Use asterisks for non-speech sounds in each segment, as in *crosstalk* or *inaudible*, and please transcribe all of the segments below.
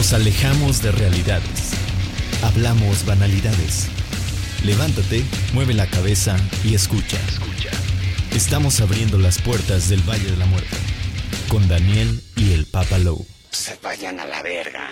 Nos alejamos de realidades. Hablamos banalidades. Levántate, mueve la cabeza y escucha. Escucha. Estamos abriendo las puertas del Valle de la Muerte con Daniel y el Papa Low. Se vayan a la verga.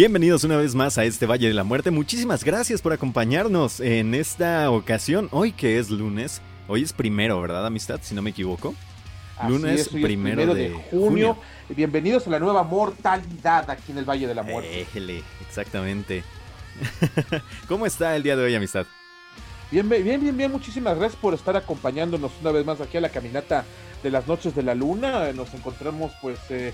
Bienvenidos una vez más a este Valle de la Muerte. Muchísimas gracias por acompañarnos en esta ocasión, hoy que es lunes. Hoy es primero, ¿verdad, amistad? Si no me equivoco. Lunes primero, de, junio. Bienvenidos a la nueva mortalidad aquí en el Valle de la Muerte. Éjele, exactamente. *laughs* ¿Cómo está el día de hoy, amistad? Bien, bien, bien, bien. Muchísimas gracias por estar acompañándonos una vez más aquí a la caminata de las noches de la luna. Nos encontramos, pues, eh,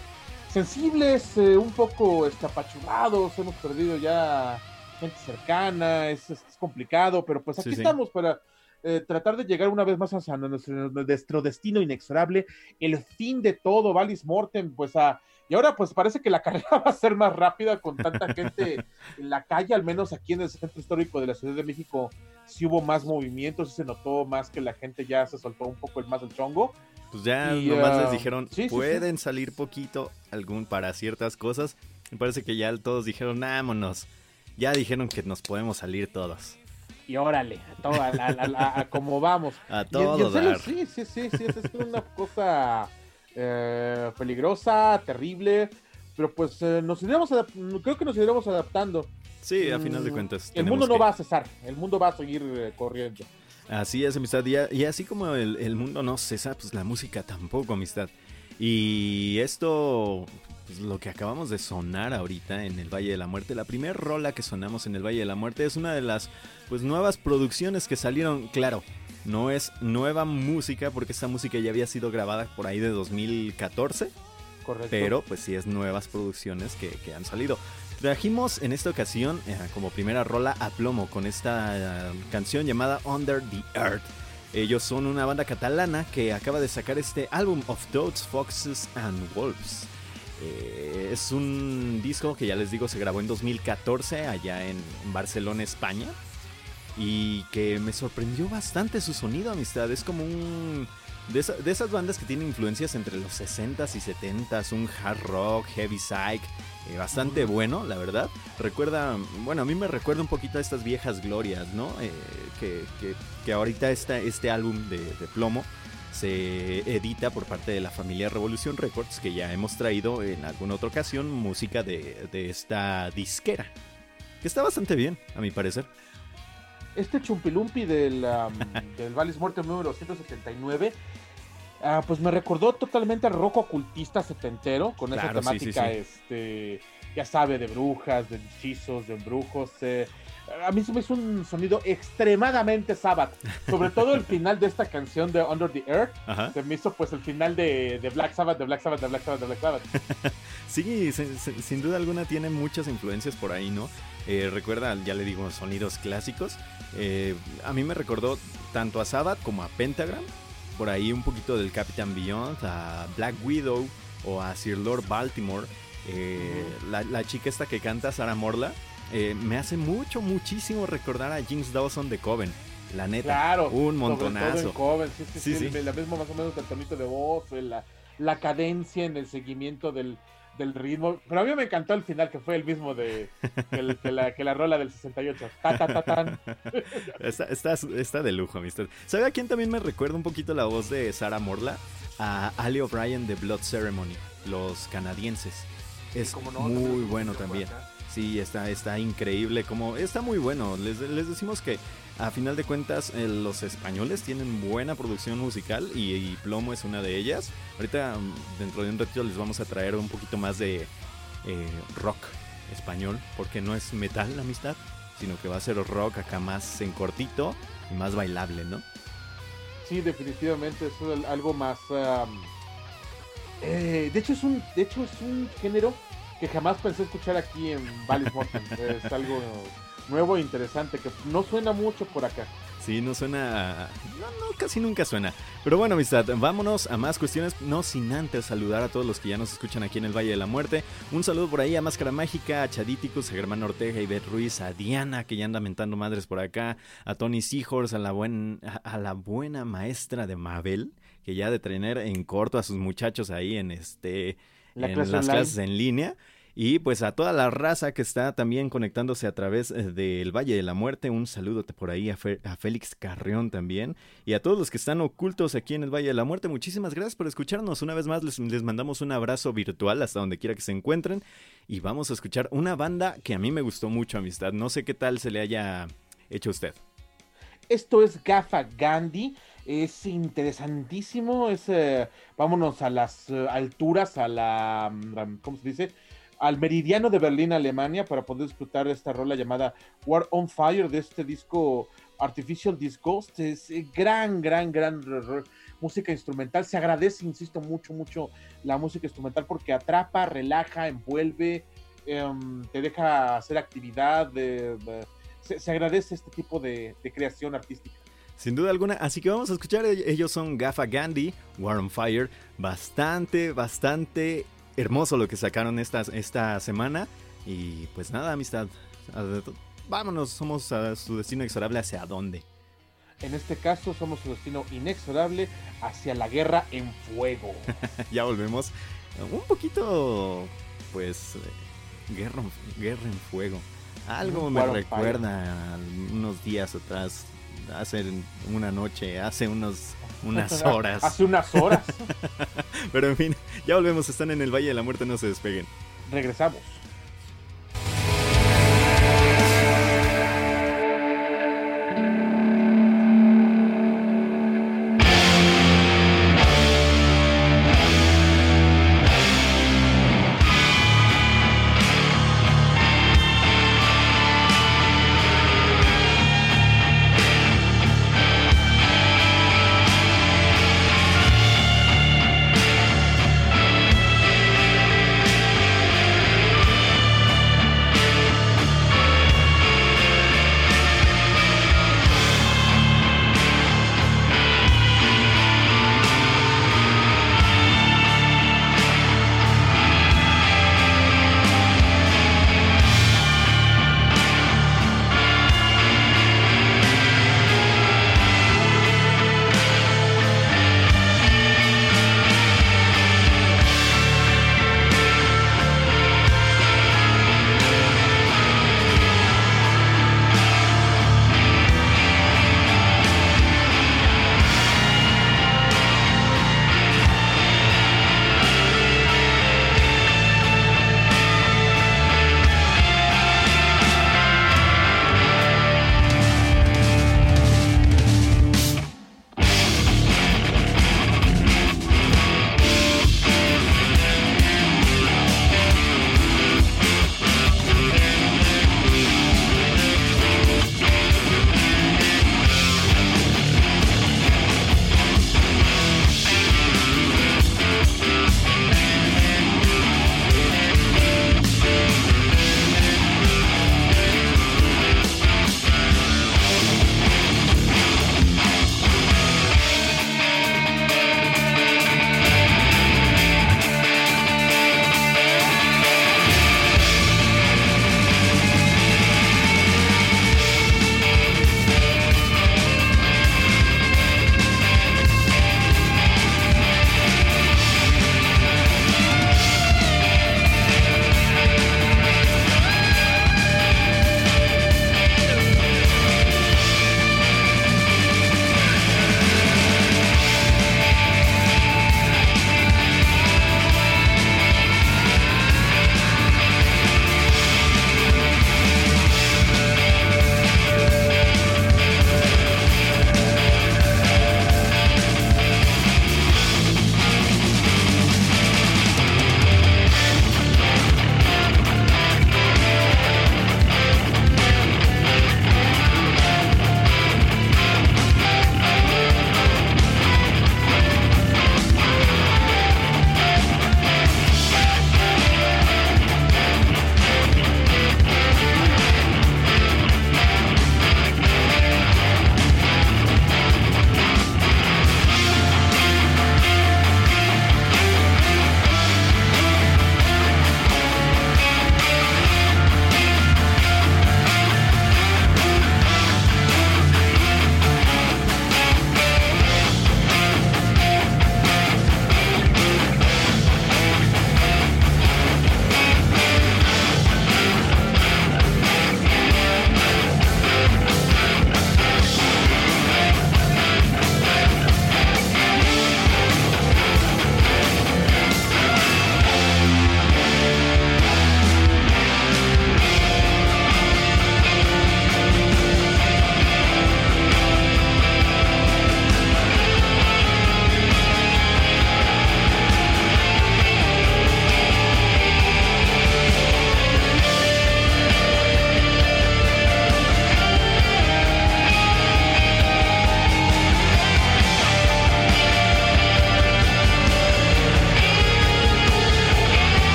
sensibles, eh, un poco escapachurados. Hemos perdido ya gente cercana. Es, complicado, pero pues aquí estamos para eh, tratar de llegar una vez más a nuestro, destino inexorable, el fin de todo, Valis Mortem, pues a... Y ahora pues parece que la *laughs* carrera va a ser más rápida con tanta gente en la calle, al menos aquí en el centro histórico de la Ciudad de México sí hubo más movimientos, sí se notó más que la gente ya se soltó un poco el más el chongo. Pues ya nomás les ah, dijeron, pueden salir poquito algún para ciertas cosas. Me parece que ya todos dijeron, vámonos. Ya dijeron que nos podemos salir todos y órale, a, todo, a, como vamos. *laughs* A todo Sí, sí, sí, sí, es una cosa eh, peligrosa, terrible, pero pues eh, nos iremos creo que nos iremos adaptando. Sí, a final de mm, cuentas. El mundo no va a cesar, el mundo va a seguir eh, corriendo. Así es, amistad. Y, así como el, el, mundo no cesa, pues la música tampoco, amistad. Y esto pues, lo que acabamos de sonar ahorita en el Valle de la Muerte, la primera rola que sonamos en el Valle de la Muerte es una de las pues nuevas producciones que salieron, claro, no es nueva música porque esta música ya había sido grabada por ahí de 2014. Correcto. Pero pues sí es nuevas producciones que, han salido. Trajimos en esta ocasión eh, como primera rola a plomo con esta eh, canción llamada Under the Earth. Ellos son una banda catalana que acaba de sacar este álbum of Toads, Foxes and Wolves. Eh, es un disco que ya les digo se grabó en 2014 allá en, Barcelona, España. Y que me sorprendió bastante su sonido, amistad. Es como un... De, esas bandas que tienen influencias entre los 60s y 70s, un hard rock, heavy psych, eh, bastante bueno, la verdad. Recuerda, bueno, a mí me recuerda un poquito a estas viejas glorias, ¿no? Eh, que, que, ahorita está este álbum de, de plomo se edita por parte de la familia Revolución Records, que ya hemos traído en alguna otra ocasión música de, esta disquera, que está bastante bien, a mi parecer. Este chumpilumpi del, *laughs* del Valis Muerte número 179, ah, pues me recordó totalmente al rock ocultista setentero, con esa temática, este ya sabe, de brujas, de hechizos, de embrujos. Eh, a mí se me hizo un sonido extremadamente Sabbath. Sobre todo el *laughs* final de esta canción de Under the Earth. Se me hizo pues el final de, Black Sabbath, de Black Sabbath, de Black Sabbath, de Black Sabbath. *laughs* sí, sin duda alguna tiene muchas influencias por ahí, ¿no? Eh, recuerda, ya le digo, sonidos clásicos. Eh, a mí me recordó tanto a Sabbath como a Pentagram. Por ahí un poquito del Captain Beyond, a Black Widow o a Sir Lord Baltimore. Eh, la, la, chica esta que canta, Sarah Morla, eh, me hace mucho, muchísimo recordar a James Dawson de Coven. La neta. Claro. Un montonazo. Coven, sí, sí, sí, La misma más o menos el tonito de voz, la, la cadencia en el seguimiento del, del ritmo. Pero a mí me encantó el final, que fue el mismo de que, la, que la, rola del 68. Ta, ta, ta, *laughs* está, está, está, de lujo, amistad. ¿Sabe a quién también me recuerda un poquito la voz de Sarah Morla? A Ali O'Brien de Blood Ceremony, los canadienses. Es muy bueno también. Sí, está, está increíble, como está muy bueno. Les, decimos que a final de cuentas eh, los españoles tienen buena producción musical y, Plomo es una de ellas. Ahorita mm, dentro de un ratito les vamos a traer un poquito más de eh, rock español, porque no es metal la amistad, sino que va a ser rock acá más en cortito y más bailable, ¿no? Sí, definitivamente es algo más... Eh, de hecho es un, de hecho es un género que jamás pensé escuchar aquí en Valley Mountain. *laughs* es algo nuevo e interesante que no suena mucho por acá. Sí, no suena. No, no, casi nunca suena. Pero bueno, amistad, vámonos a más cuestiones. No sin antes saludar a todos los que ya nos escuchan aquí en el Valle de la Muerte. Un saludo por ahí a Máscara Mágica, a Chadíticos, a Germán Ortega, y Beth Ruiz, a Diana, que ya anda mentando madres por acá, a Tony Seahorse, a la, buen, a la buena maestra de Mabel, que ya de tener en corto a sus muchachos ahí en este en las clases en línea. Y pues a toda la raza que está también conectándose a través eh, del Valle de la Muerte, un saludo por ahí a, Félix Carrión también. Y a todos los que están ocultos aquí en el Valle de la Muerte, muchísimas gracias por escucharnos. Una vez más les, les mandamos un abrazo virtual hasta donde quiera que se encuentren. Y vamos a escuchar una banda que a mí me gustó mucho, amistad. No sé qué tal se le haya hecho a usted. Esto es Gafa Gandhi. Es interesantísimo, es, eh, vámonos a las eh, alturas, a la, mm, ¿cómo se dice? Al meridiano de Berlín, Alemania, para poder disfrutar esta rola llamada War on Fire de este disco Artificial Disgust. Es eh, gran, gran, gran música instrumental. Se agradece, insisto, mucho, mucho la música instrumental porque atrapa, relaja, envuelve, em, te deja hacer actividad. se, agradece este tipo de creación artística. Sin duda alguna, así que vamos a escuchar, ellos son Gafa Gandhi, War on Fire, bastante, bastante hermoso lo que sacaron esta, esta semana. Y pues nada, amistad, vámonos, somos a su destino inexorable hacia dónde. En este caso somos su destino inexorable hacia la guerra en fuego. *laughs* ya volvemos. Un poquito, pues, guerra, guerra en fuego. Algo me recuerda unos días atrás hace una noche, hace unos *laughs* unas horas. hace unas horas. Pero en fin, ya volvemos, están en el Valle de la Muerte, no se despeguen. Regresamos.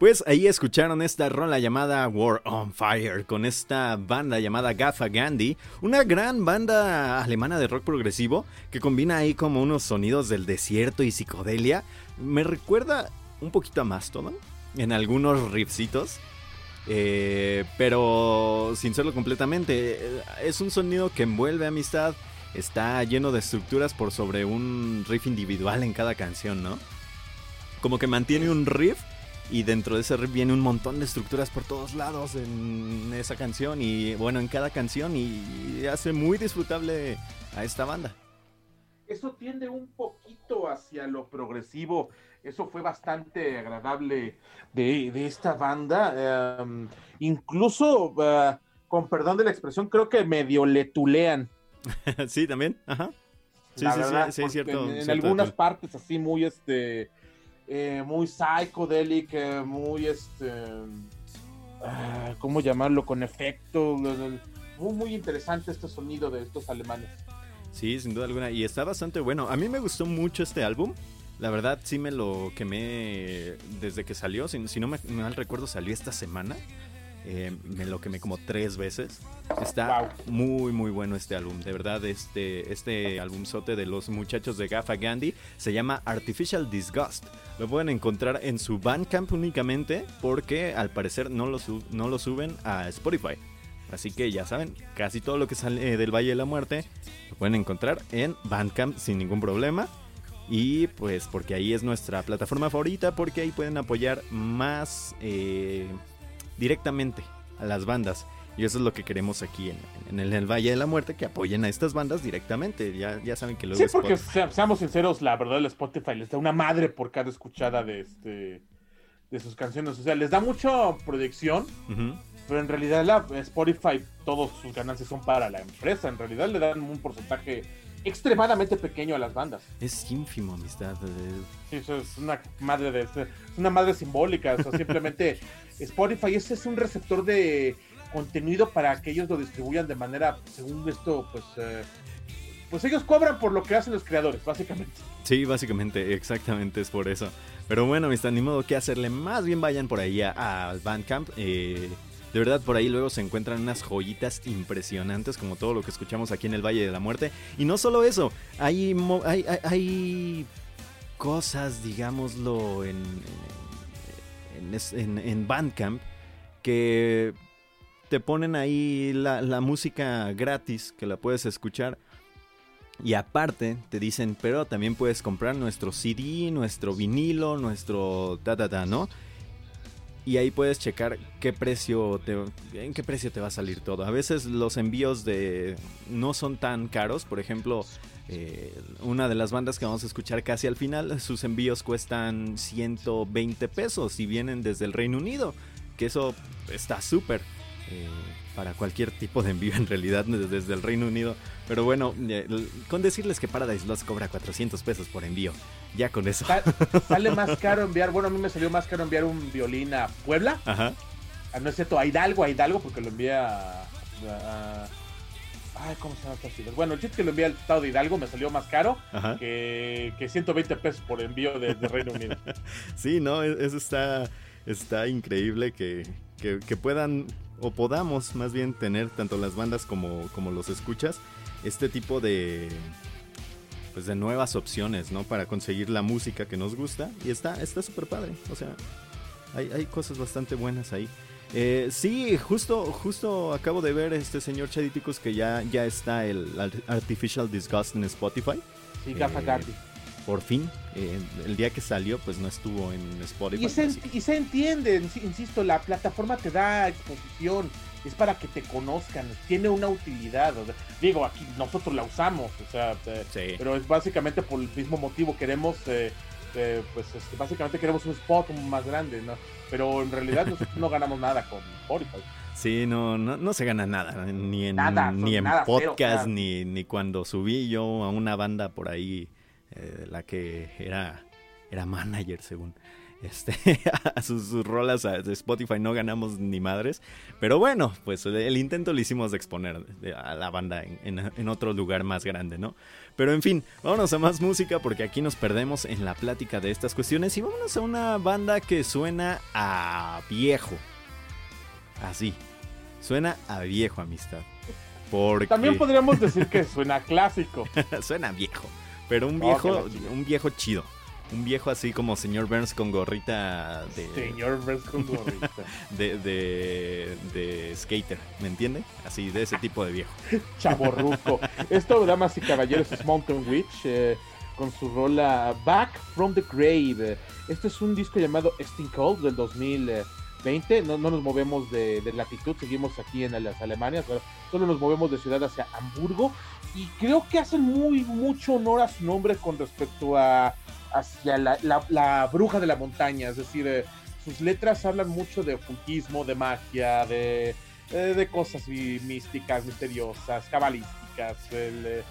Pues ahí escucharon esta rola llamada War on Fire con esta banda llamada Gaffa Gandhi, una gran banda alemana de rock progresivo que combina ahí como unos sonidos del desierto y psicodelia. Me recuerda un poquito a Mastodon en algunos riffcitos. Eh, pero sin serlo completamente, es un sonido que envuelve amistad, está lleno de estructuras por sobre un riff individual en cada canción, ¿no? Como que mantiene un riff y dentro de ese riff viene un montón de estructuras por todos lados en esa canción y bueno, en cada canción y hace muy disfrutable a esta banda. Eso tiende un poquito hacia lo progresivo. Eso fue bastante agradable de, esta banda. Em, incluso, eh, con perdón de la expresión, creo que medio le tulean. *laughs* sí, también. Ajá. Sí, sí, sí, sí, cierto. En, algunas partes así muy este eh, muy psychedelic, eh, muy este, ah, ¿cómo llamarlo? Con efecto, muy, muy interesante este sonido de estos alemanes. Sí, sin duda alguna, y está bastante bueno. A mí me gustó mucho este álbum. La verdad sí me lo quemé desde que salió. Si, si no me mal recuerdo, salió esta semana. Eh, me lo quemé como tres veces. Está muy, muy bueno este álbum. De verdad, este, este álbumzote de los muchachos de Gaffa Gandhi se llama Artificial Disgust. Lo pueden encontrar en su Bandcamp únicamente porque al parecer no lo, no lo suben a Spotify. Así que ya saben, casi todo lo que sale del Valle de la Muerte lo pueden encontrar en Bandcamp sin ningún problema. Y pues porque ahí es nuestra plataforma favorita, porque ahí pueden apoyar más eh, directamente a las bandas. Y eso es lo que queremos aquí en, el, Valle de la Muerte, que apoyen a estas bandas directamente. Ya, ya saben que luego... Sí, porque seamos sinceros, la verdad el Spotify les da una madre por cada escuchada de este de sus canciones. O sea, les da mucha proyección, pero en realidad la Spotify, todos sus ganancias son para la empresa. En realidad le dan un porcentaje extremadamente pequeño a las bandas. Es ínfimo, amistad. Sí, eso es una madre de es una madre simbólica. O sea, simplemente *laughs* Spotify ese es un receptor de contenido para que ellos lo distribuyan de manera, según esto, pues, eh, pues ellos cobran por lo que hacen los creadores, básicamente. Sí, básicamente, exactamente es por eso. Pero bueno, amistad, ni modo que hacerle. Más bien vayan por ahí al Bandcamp. Eh, de verdad, por ahí luego se encuentran unas joyitas impresionantes, como todo lo que escuchamos aquí en el Valle de la Muerte. Y no solo eso, hay, hay, hay cosas, digámoslo, en, en, en, Bandcamp que te ponen ahí la, la, música gratis que la puedes escuchar. Y aparte te dicen, pero también puedes comprar nuestro CD, nuestro vinilo, nuestro ta ta ta, ¿no? Y ahí puedes checar qué precio te, en qué precio te va a salir todo. A veces los envíos de no son tan caros, por ejemplo, eh, una de las bandas que vamos a escuchar casi al final, sus envíos cuestan 120 pesos y vienen desde el Reino Unido, que eso está súper. Eh, para cualquier tipo de envío en realidad desde el Reino Unido. Pero bueno, eh, con decirles que Paradise Lost cobra 400 pesos por envío. Ya con eso. *laughs* Sale más caro enviar, bueno, a mí me salió más caro enviar un violín a Puebla. Ajá. Ah, no es cierto, a Hidalgo, a Hidalgo, porque lo envía a Ay, ¿cómo se llama esta ciudad? Bueno, el chiste que lo envié al estado de Hidalgo me salió más caro que, que, 120 pesos por envío de, Reino Unido. *laughs* sí, no, e-, eso está, está increíble que, que, puedan o podamos más bien tener tanto las bandas como, como los escuchas este tipo de pues de nuevas opciones, ¿no? Para conseguir la música que nos gusta y está está súper padre, o sea, hay, hay cosas bastante buenas ahí. Eh, sí, justo, justo acabo de ver este señor Chaditicus que ya, ya está el Artificial Disgust en Spotify. Sí, Gafa eh, Por fin, eh, el día que salió, pues no estuvo en Spotify. Y se, entiende, insisto, la plataforma te da exposición, es para que te conozcan, tiene una utilidad. digo, aquí nosotros la usamos, o sea, pero es básicamente por el mismo motivo queremos pues este, básicamente queremos un spot más grande, ¿no? Pero en realidad nosotros no ganamos nada con Spotify. Sí, no, no, se gana nada, ni en, ni en podcast, ni, ni cuando subí yo a una banda por ahí, eh, la que era, era manager según. este, *laughs* a sus, rolas de Spotify no ganamos ni madres. Pero bueno, pues el intento lo hicimos de exponer a la banda en, otro lugar más grande, ¿no? Pero en fin, vámonos a más música porque aquí nos perdemos en la plática de estas cuestiones y vámonos a una banda que suena a viejo. Así, suena a viejo, amistad. Porque... También podríamos decir que suena clásico. *laughs* suena viejo, pero un viejo, un viejo chido. Un viejo así como señor Burns con gorrita de. Señor Burns con gorrita. *laughs* De, de, de skater, ¿me entiende? Así, de ese tipo de viejo. *laughs* Chaborruco. Esto, damas y caballeros, es Mountain Witch. Eh, con su rola Back from the Grave. Este es un disco llamado Sting Cold del 2020. No, no nos movemos de, latitud, seguimos aquí en las Alemanias. Solo nos movemos de ciudad hacia Hamburgo. Y creo que hacen muy mucho honor a su nombre con respecto a hacia la, bruja de la montaña, es decir, eh, sus letras hablan mucho de ocultismo, de magia, de, eh, de cosas místicas, misteriosas, cabalísticas. Eh,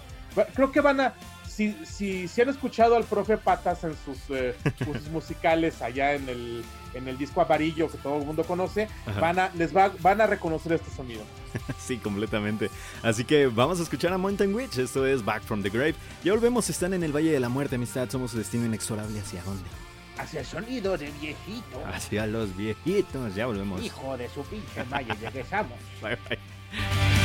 creo que van a, si, si, si, han escuchado al profe Patas en sus, sus *laughs* musicales allá en el, en el disco amarillo que todo el mundo conoce, van a, les va, van a reconocer este sonido. *laughs* sí, completamente. Así que vamos a escuchar a Mountain Witch. Esto es Back from the Grave. Ya volvemos, están en el Valle de la Muerte, amistad. Somos su destino inexorable. ¿Hacia dónde? Hacia el sonido de viejito. Hacia los viejitos. Ya volvemos. Hijo de su pinche valle, regresamos. *laughs* bye bye.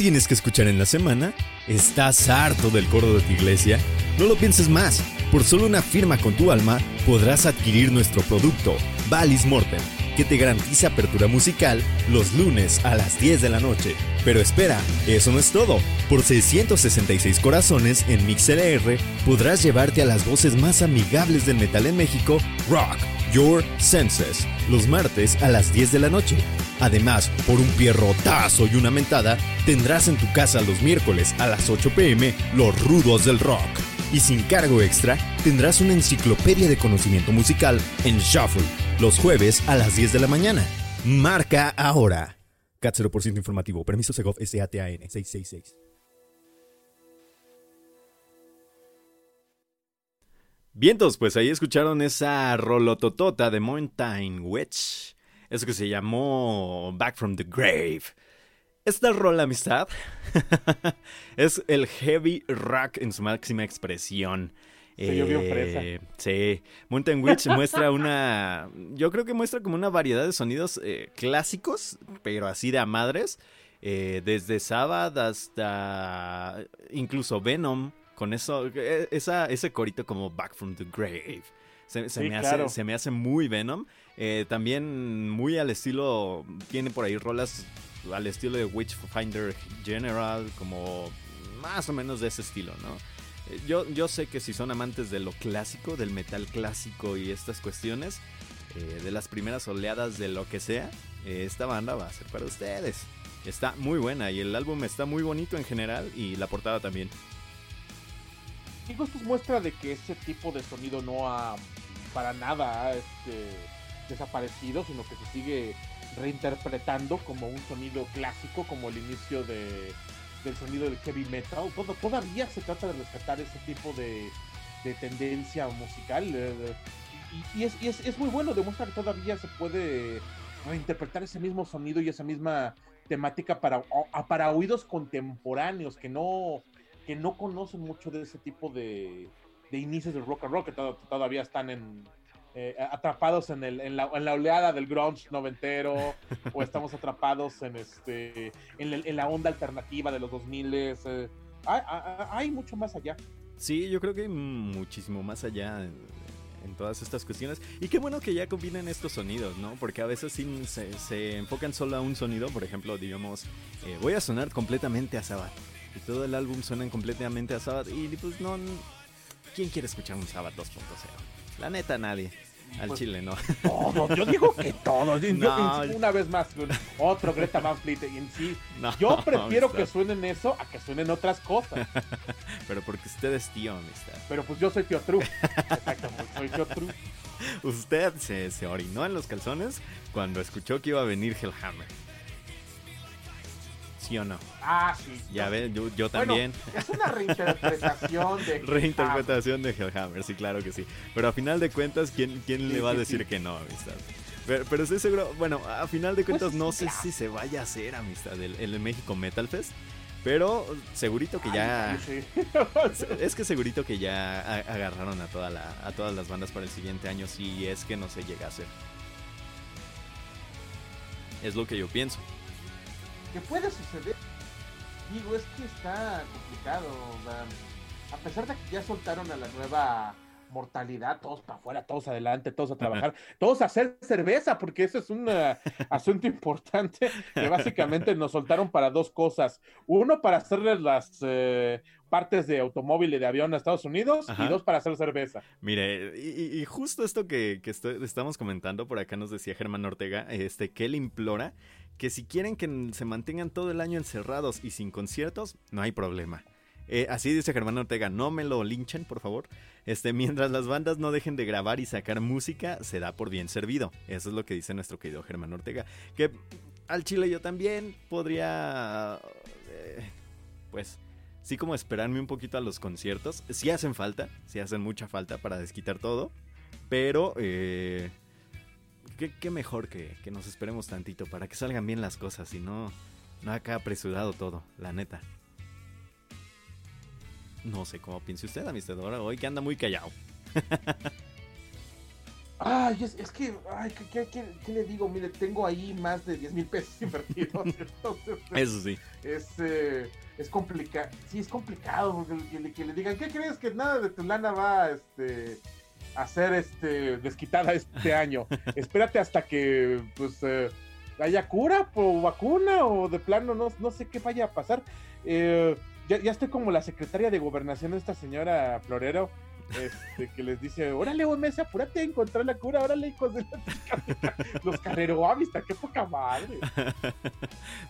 Tienes que escuchar en la semana? ¿Estás harto del coro de tu iglesia? No lo pienses más. Por solo una firma con tu alma podrás adquirir nuestro producto, Valis Mortem, que te garantiza apertura musical los lunes a las 10 de la noche. Pero espera, eso no es todo. Por 666 corazones en MixLR podrás llevarte a las voces más amigables del metal en México, Rock Your Senses, los martes a las 10 de la noche. Además, por un pierrotazo y una mentada, tendrás en tu casa los miércoles a las 8 pm los rudos del rock. Y sin cargo extra, tendrás una enciclopedia de conocimiento musical en Shuffle, los jueves a las 10 de la mañana. Marca ahora. CAT 0% informativo. Permiso Segov SATAN 666. Vientos, pues ahí escucharon esa rolototota de Mountain Witch. Eso que se llamó Back from the Grave. Esta rola, amistad, *laughs* es el heavy rock en su máxima expresión. Se eh, Sí, Mountain Witch *laughs* muestra una. Yo creo que muestra como una variedad de sonidos eh, clásicos, pero así de a madres. Eh, desde Sabbath hasta incluso Venom, con eso, esa, ese corito como Back from the Grave. Se, me, hace, se me hace muy Venom. Eh, también muy al estilo, tiene por ahí rolas al estilo de Witchfinder General, como más o menos de ese estilo, ¿no? Eh, yo, yo sé que si son amantes de lo clásico, del metal clásico y estas cuestiones, de las primeras oleadas de lo que sea, esta banda va a ser para ustedes. Está muy buena y el álbum está muy bonito en general y la portada también. Digo, esto es muestra de que ese tipo de sonido no ha para nada este, desaparecido, sino que se sigue reinterpretando como un sonido clásico, como el inicio de, del sonido del heavy metal. Todavía se trata de rescatar ese tipo de, de tendencia musical. Eh, y, es, muy bueno, demuestra que todavía se puede reinterpretar ese mismo sonido y esa misma temática para, para oídos contemporáneos que no que no conocen mucho de ese tipo de inicios del rock and roll, que todavía están en, eh, atrapados en, el, en, la, en, la, oleada del grunge noventero, o estamos atrapados en, este, en, la onda alternativa de los 2000. Eh, hay, hay, mucho más allá. Sí, yo creo que hay muchísimo más allá en, en, todas estas cuestiones. Y qué bueno que ya combinen estos sonidos, ¿no? Porque a veces sí se, se enfocan solo a un sonido. Por ejemplo, digamos, eh, voy a sonar completamente a Sabbath y todo el álbum suena completamente a Sabbath y pues no, ¿quién quiere escuchar un Sabbath 2.0? La neta nadie. Al pues, chile, ¿no? Todos, yo digo que todos. *laughs* una vez más, otro Greta Van Fleet. sí, *laughs* yo prefiero que suenen eso a que suenen otras cosas. *laughs* Pero porque usted es tío, amistad. Pero pues yo soy tío True. Exactamente, soy tío True. Usted se, se orinó en los calzones cuando escuchó que iba a venir Hellhammer o no? Ah, sí. Ya ves, yo, también. es una reinterpretación de *laughs* Reinterpretación de Hellhammer, sí, claro que sí. Pero a final de cuentas, ¿quién, quién le va a decir que no, amistad? Pero, pero, estoy seguro, bueno, a final de cuentas pues no sé si se vaya a hacer, amistad, el, el México Metal Fest. Pero segurito que ya. *laughs* es que segurito que ya agarraron a, toda la, a todas las bandas para el siguiente año si es que no se llega a hacer. Es lo que yo pienso que puede suceder. Digo, es que está complicado. A pesar de que ya soltaron a la nueva mortalidad, todos para afuera, todos adelante, todos a trabajar, todos a hacer cerveza, porque ese es un *laughs* asunto importante que básicamente nos soltaron para dos cosas. Uno, para hacerles las eh, partes de automóvil y de avión a Estados Unidos, y dos, para hacer cerveza. Mire, y, justo esto que, que estamos comentando, por acá nos decía Germán Ortega, este, que él implora que si quieren que se mantengan todo el año encerrados y sin conciertos, no hay problema. Eh, así dice Germán Ortega, no me lo linchen, por favor. Este, mientras las bandas no dejen de grabar y sacar música, se da por bien servido. Eso es lo que dice nuestro querido Germán Ortega. Que al chile yo también podría, eh, pues, sí como esperarme un poquito a los conciertos. Sí hacen falta, sí hacen mucha falta para desquitar todo. Pero, eh, qué, mejor que, nos esperemos tantito para que salgan bien las cosas y no, no acá apresurado todo, la neta. No sé cómo piense usted, amistad, hoy que anda muy callado. *laughs* Ay, es, es que, ay, ¿qué, qué, qué, le digo? Mire, tengo ahí más de 10 mil pesos *laughs* invertidos. Entonces, Eso sí. Es, eh, es complicado. Sí, es complicado porque que, que le digan, ¿qué crees que nada de tu lana va este, a ser este, desquitada este *laughs* año? Espérate hasta que pues eh, haya cura o vacuna o de plano no, no sé qué vaya a pasar. Eh, ya, ya estoy como la secretaria de gobernación de esta señora Florero este, que les dice, órale, mesa, apúrate a encontrar la cura, órale, hijos de la Los carreroamista, qué poca madre. *laughs*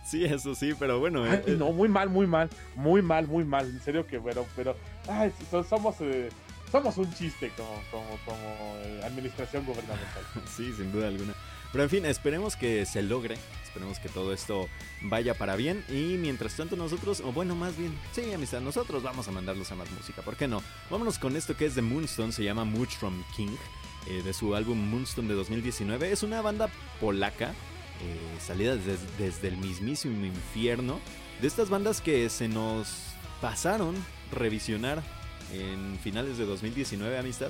Sí, eso sí, pero bueno. Ay, eh, no, muy mal, muy mal, muy mal, muy mal. En serio que, bueno, pero, ay, somos, eh, somos un chiste como, como, como eh, administración gubernamental. *laughs* Sí, sin duda alguna. Pero en fin, esperemos que se logre. Esperemos que todo esto vaya para bien. Y mientras tanto nosotros, o bueno, más bien, sí, amistad, nosotros vamos a mandarlos a más música. ¿Por qué no? Vámonos con esto que es de Moonstone, se llama From King, eh, de su álbum Moonstone de 2019. Es una banda polaca, eh, salida desde, desde el mismísimo infierno. De estas bandas que se nos pasaron revisionar en finales de 2019, amistad.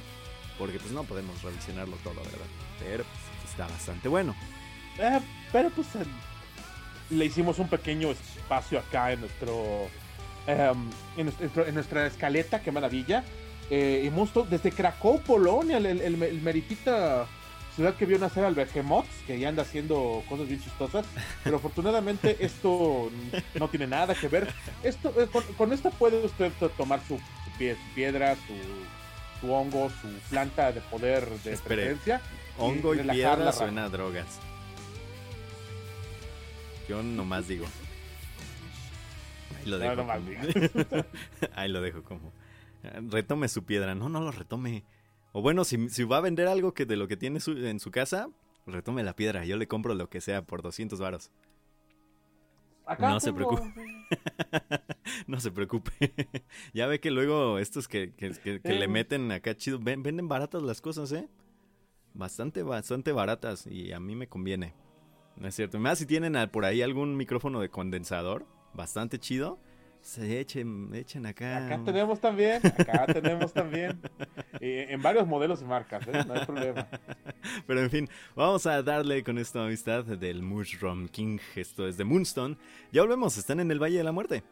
Porque pues no podemos revisionarlo todo, ¿verdad? Pero está bastante bueno. Eh, pero pues le hicimos un pequeño espacio acá en nuestro, em, en, nuestra escaleta, qué maravilla. Eh, y desde Krakow, Polonia, el, el, meritita ciudad que vio nacer al Behemoth, que ya anda haciendo cosas bien chistosas, pero afortunadamente *laughs* esto no tiene nada que ver. Esto, eh, con, esto puede usted tomar su, piedra, su, su, hongo, su planta de poder de presencia Hongo y, piedra suena a drogas. Yo nomás digo. Ahí lo dejo. *laughs* Ahí lo dejo como. Retome su piedra. No, no lo retome. O bueno, si, si va a vender algo que de lo que tiene en su casa, retome la piedra. Yo le compro lo que sea por 200 varos. *laughs* no se preocupe. no se preocupe. ya ve que luego estos que, le meten acá chido, venden baratas las cosas, ¿eh? bastante, bastante baratas y a mí me conviene. ¿No es cierto? Más si tienen por ahí algún micrófono de condensador, bastante chido, se echen, echen acá. Acá tenemos también, acá *laughs* tenemos también. en varios modelos y marcas, ¿eh? no hay problema. *laughs* Pero en fin, vamos a darle con esta amistad del Mushroom King. Esto es de Moonstone. Ya volvemos, están en el Valle de la Muerte.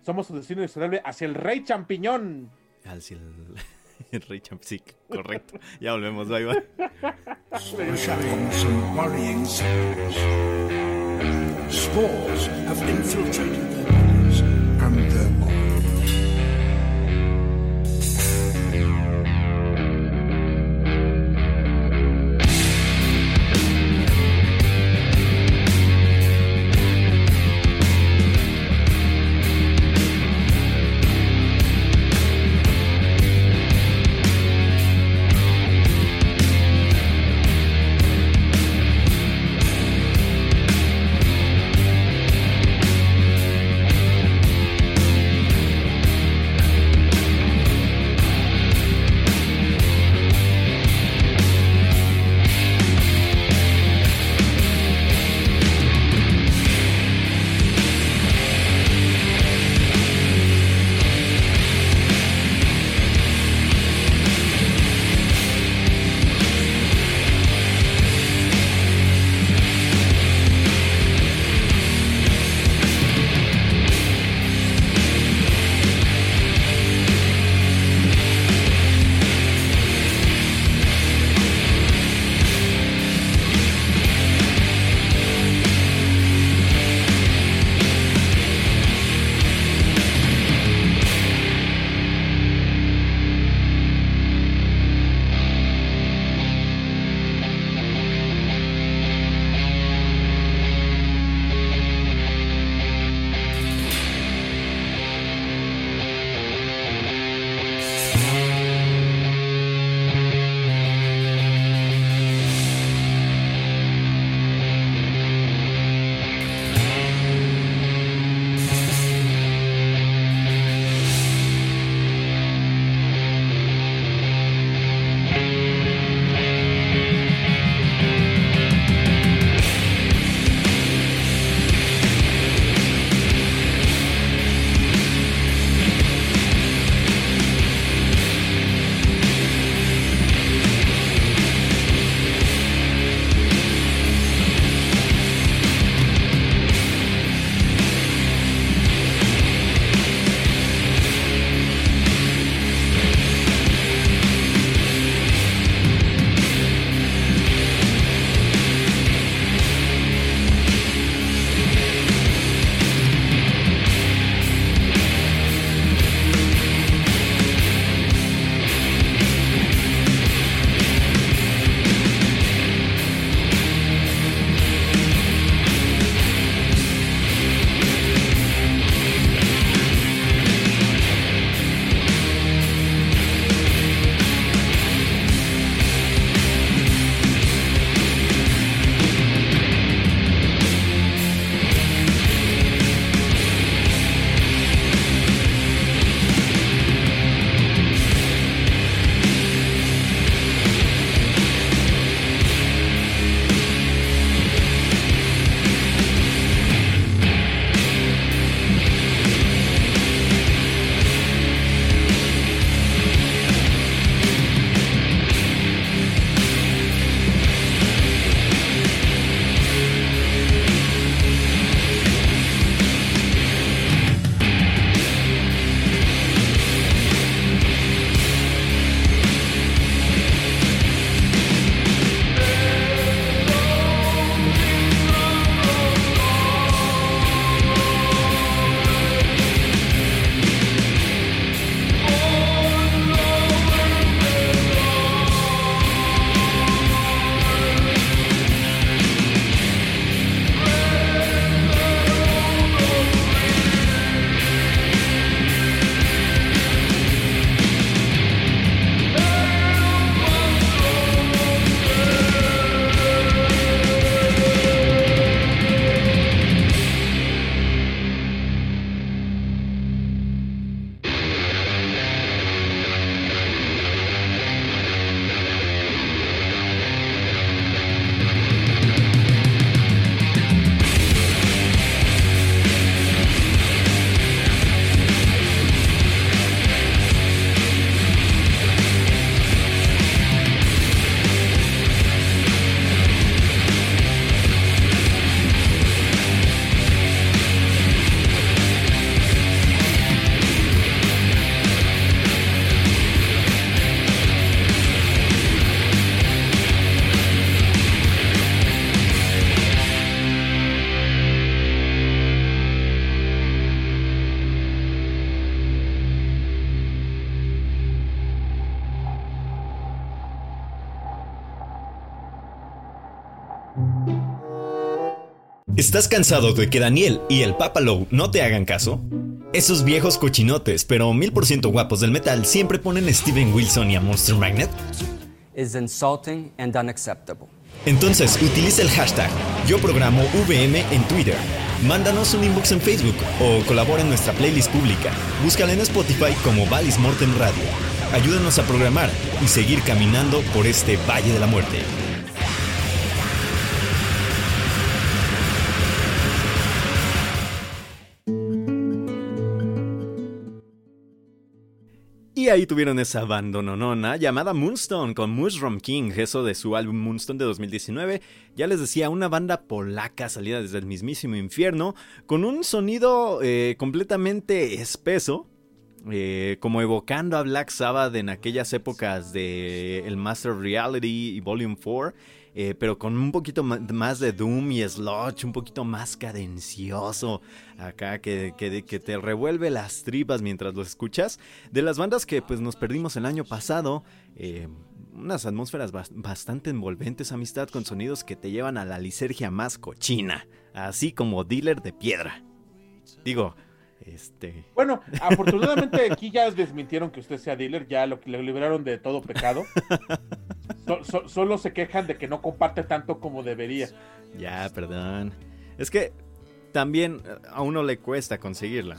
Somos su destino inexorable hacia el Rey Champiñón. Hacia el. *laughs* Rey Champsic, correcto. Ya volvemos, bye bye. Spores have infiltrated and ¿Estás cansado de que Daniel y el Papalow no te hagan caso? Esos viejos cochinotes, pero mil por ciento guapos del metal, siempre ponen a Steven Wilson y a Monster Magnet. is insulting and unacceptable. Entonces utiliza el hashtag Yo Programo VM en Twitter. Mándanos un inbox en Facebook o colabora en nuestra playlist pública. Búscala en Spotify como Valis Morten Radio. Ayúdanos a programar y seguir caminando por este Valle de la Muerte. Y ahí tuvieron esa abandononona llamada Moonstone con Mushroom King, eso de su álbum Moonstone de 2019. Ya les decía, una banda polaca salida desde el mismísimo infierno, con un sonido eh, completamente espeso, eh, como evocando a Black Sabbath en aquellas épocas de el Master Reality y Volume 4. Eh, pero con un poquito más de Doom y Sludge, un poquito más cadencioso, acá que, que, te revuelve las tripas mientras lo escuchas. De las bandas que pues nos perdimos el año pasado, eh, unas atmósferas bastante envolventes, amistad con sonidos que te llevan a la lisergia más cochina, así como Dealer de Piedra. Digo, este... Bueno, afortunadamente aquí ya desmintieron que usted sea dealer, ya lo, le liberaron de todo pecado. solo se quejan de que no comparte tanto como debería. Ya, perdón. Es que también a uno le cuesta conseguirla.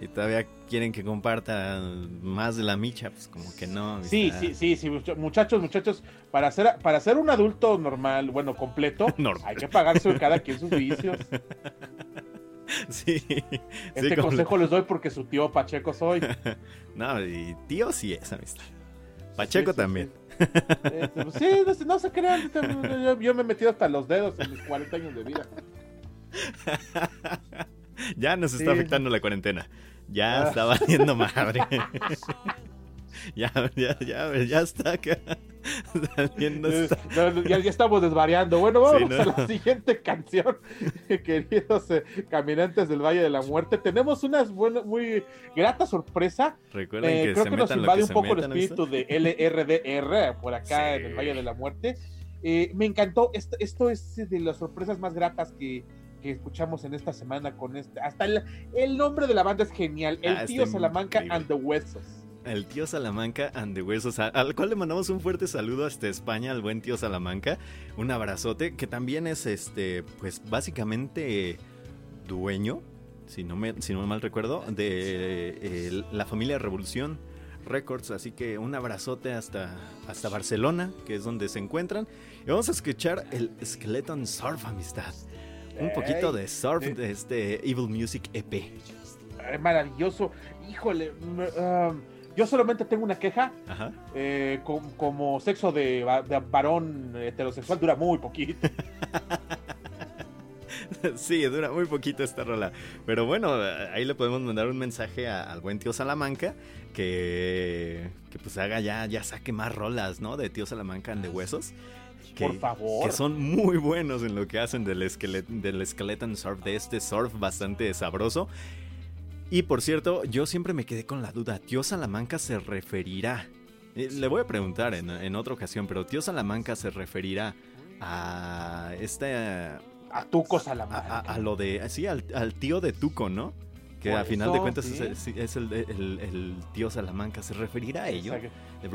Y todavía quieren que comparta más de la micha, pues como que no. Sí, sí, sí, sí, muchachos, muchachos, para ser, para ser un adulto normal, bueno, completo, *laughs* hay que pagarse cada quien sus vicios. *laughs* *laughs* Sí. Este consejo les doy porque su tío Pacheco soy. *laughs* no, y tío sí es, amistad. Pacheco también. Sí, pues no, se crean. Yo, me he metido hasta los dedos en mis 40 años de vida. *laughs* ya nos está afectando la cuarentena. Ya ah. está valiendo madre. *laughs* ya, ya, ya, ya está acá. *laughs* Eh, ya, estamos desvariando. Bueno, vamos a la *laughs* siguiente canción, queridos eh, caminantes del Valle de la Muerte. Tenemos una muy grata sorpresa. Recuerden eh, creo que nos invade un poco el espíritu de LRDR por acá en el Valle de la Muerte. me encantó. Esto, esto, es de las sorpresas más gratas que, escuchamos en esta semana con este. Hasta el, nombre de la banda es genial. El ah, tío Salamanca and the Huesos. El tío Salamanca and the Huesos, al cual le mandamos un fuerte saludo hasta España, al buen tío Salamanca. Un abrazote, que también es, este, pues básicamente dueño, si no me, si no mal recuerdo, de la familia Revolución Records. Así que un abrazote hasta, hasta Barcelona, que es donde se encuentran. Y vamos a escuchar el Skeleton Surf, amistad. Un poquito de surf de este Evil Music EP. Maravilloso. Híjole. Um, yo solamente tengo una queja. Eh, como sexo de, varón heterosexual dura muy poquito. *laughs* sí, dura muy poquito esta rola. Pero bueno, ahí le podemos mandar un mensaje al buen tío Salamanca que, que pues haga ya, ya saque más rolas, ¿no? De tío Salamanca de huesos. Que, Por favor. Que son muy buenos en lo que hacen del, del skeleton surf, de este surf bastante sabroso. Y por cierto, yo siempre me quedé con la duda, ¿Tío Salamanca se referirá? Eh, le voy a preguntar en, otra ocasión, pero ¿Tío Salamanca se referirá a este... A Tuco Salamanca. A, lo de... Sí, al, tío de Tuco, ¿no? Que a final de cuentas es, el, tío Salamanca. ¿Se referirá a ello?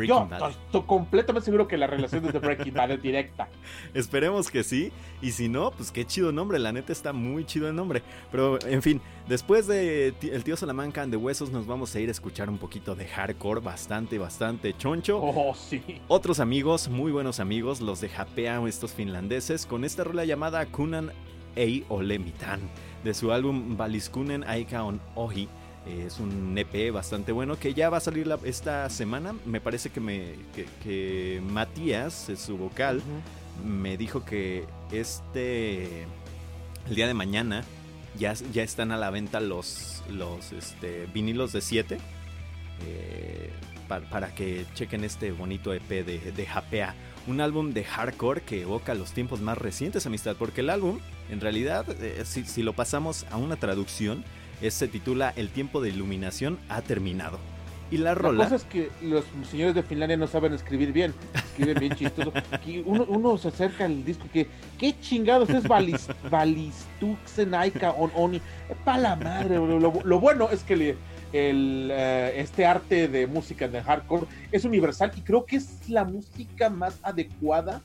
Yo estoy completamente seguro que la relación es de Breaking Bad es directa. *laughs* Esperemos que sí. Y si no, pues qué chido nombre. La neta está muy chido el nombre. Pero, en fin, después de El tío Salamanca de Huesos, nos vamos a ir a escuchar un poquito de hardcore. Bastante, bastante choncho. Oh, sí. Otros amigos, muy buenos amigos, los de Japea, estos finlandeses, con esta rola llamada Kunan Ei Olemitan, de su álbum Baliskunen Aika on Ohi es un EP bastante bueno que ya va a salir esta semana. Me parece que, me, que, Matías, su vocal, me dijo que este. El día de mañana ya, ya están a la venta los, los este, vinilos de 7. Eh, para, que chequen este bonito EP de, de Japea. Un álbum de hardcore que evoca los tiempos más recientes, amistad. Porque el álbum, en realidad, eh, si, si lo pasamos a una traducción, se titula El tiempo de iluminación ha terminado. Y la rola. La cosa es que los señores de Finlandia no saben escribir bien. Escriben bien chistoso. uno, uno, se acerca al disco que. ¿Qué chingados es Balistuxenaika on Oni? Para la madre, lo, bueno es que el, eh, este arte de música de hardcore es universal y creo que es la música más adecuada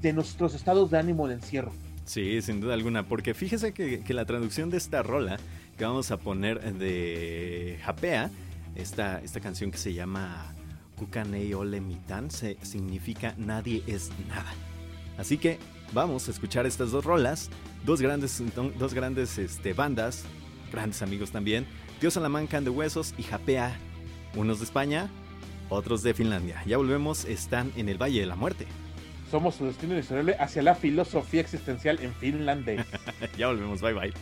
de nuestros estados de ánimo de encierro. Sí, sin duda alguna, porque fíjese que, que la traducción de esta rola que vamos a poner de Japea esta, esta canción que se llama Kukanei Ole Mitan se, significa nadie es nada. Así que vamos a escuchar estas dos rolas, dos grandes, dos grandes este, bandas, grandes amigos también, Dios Salamanca de Huesos y Japea, unos de España, otros de Finlandia. Ya volvemos, están en el Valle de la Muerte. Somos su destino inexorable hacia la filosofía existencial en finlandés. *laughs* ya volvemos, bye bye.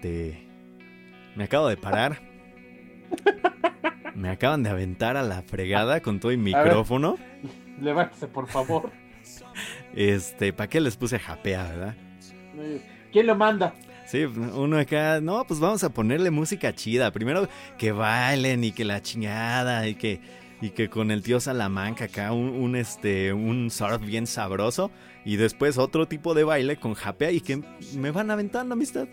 Este. Me acabo de parar. Me acaban de aventar a la fregada con todo el micrófono. Levántese, por favor. Este, ¿para qué les puse japea, verdad? ¿Quién lo manda? Sí, uno acá, no, pues vamos a ponerle música chida. Primero que bailen y que la chingada y que, y que con el tío Salamanca acá un, este, un surf bien sabroso. Y después otro tipo de baile con japea y que me van aventando, amistad.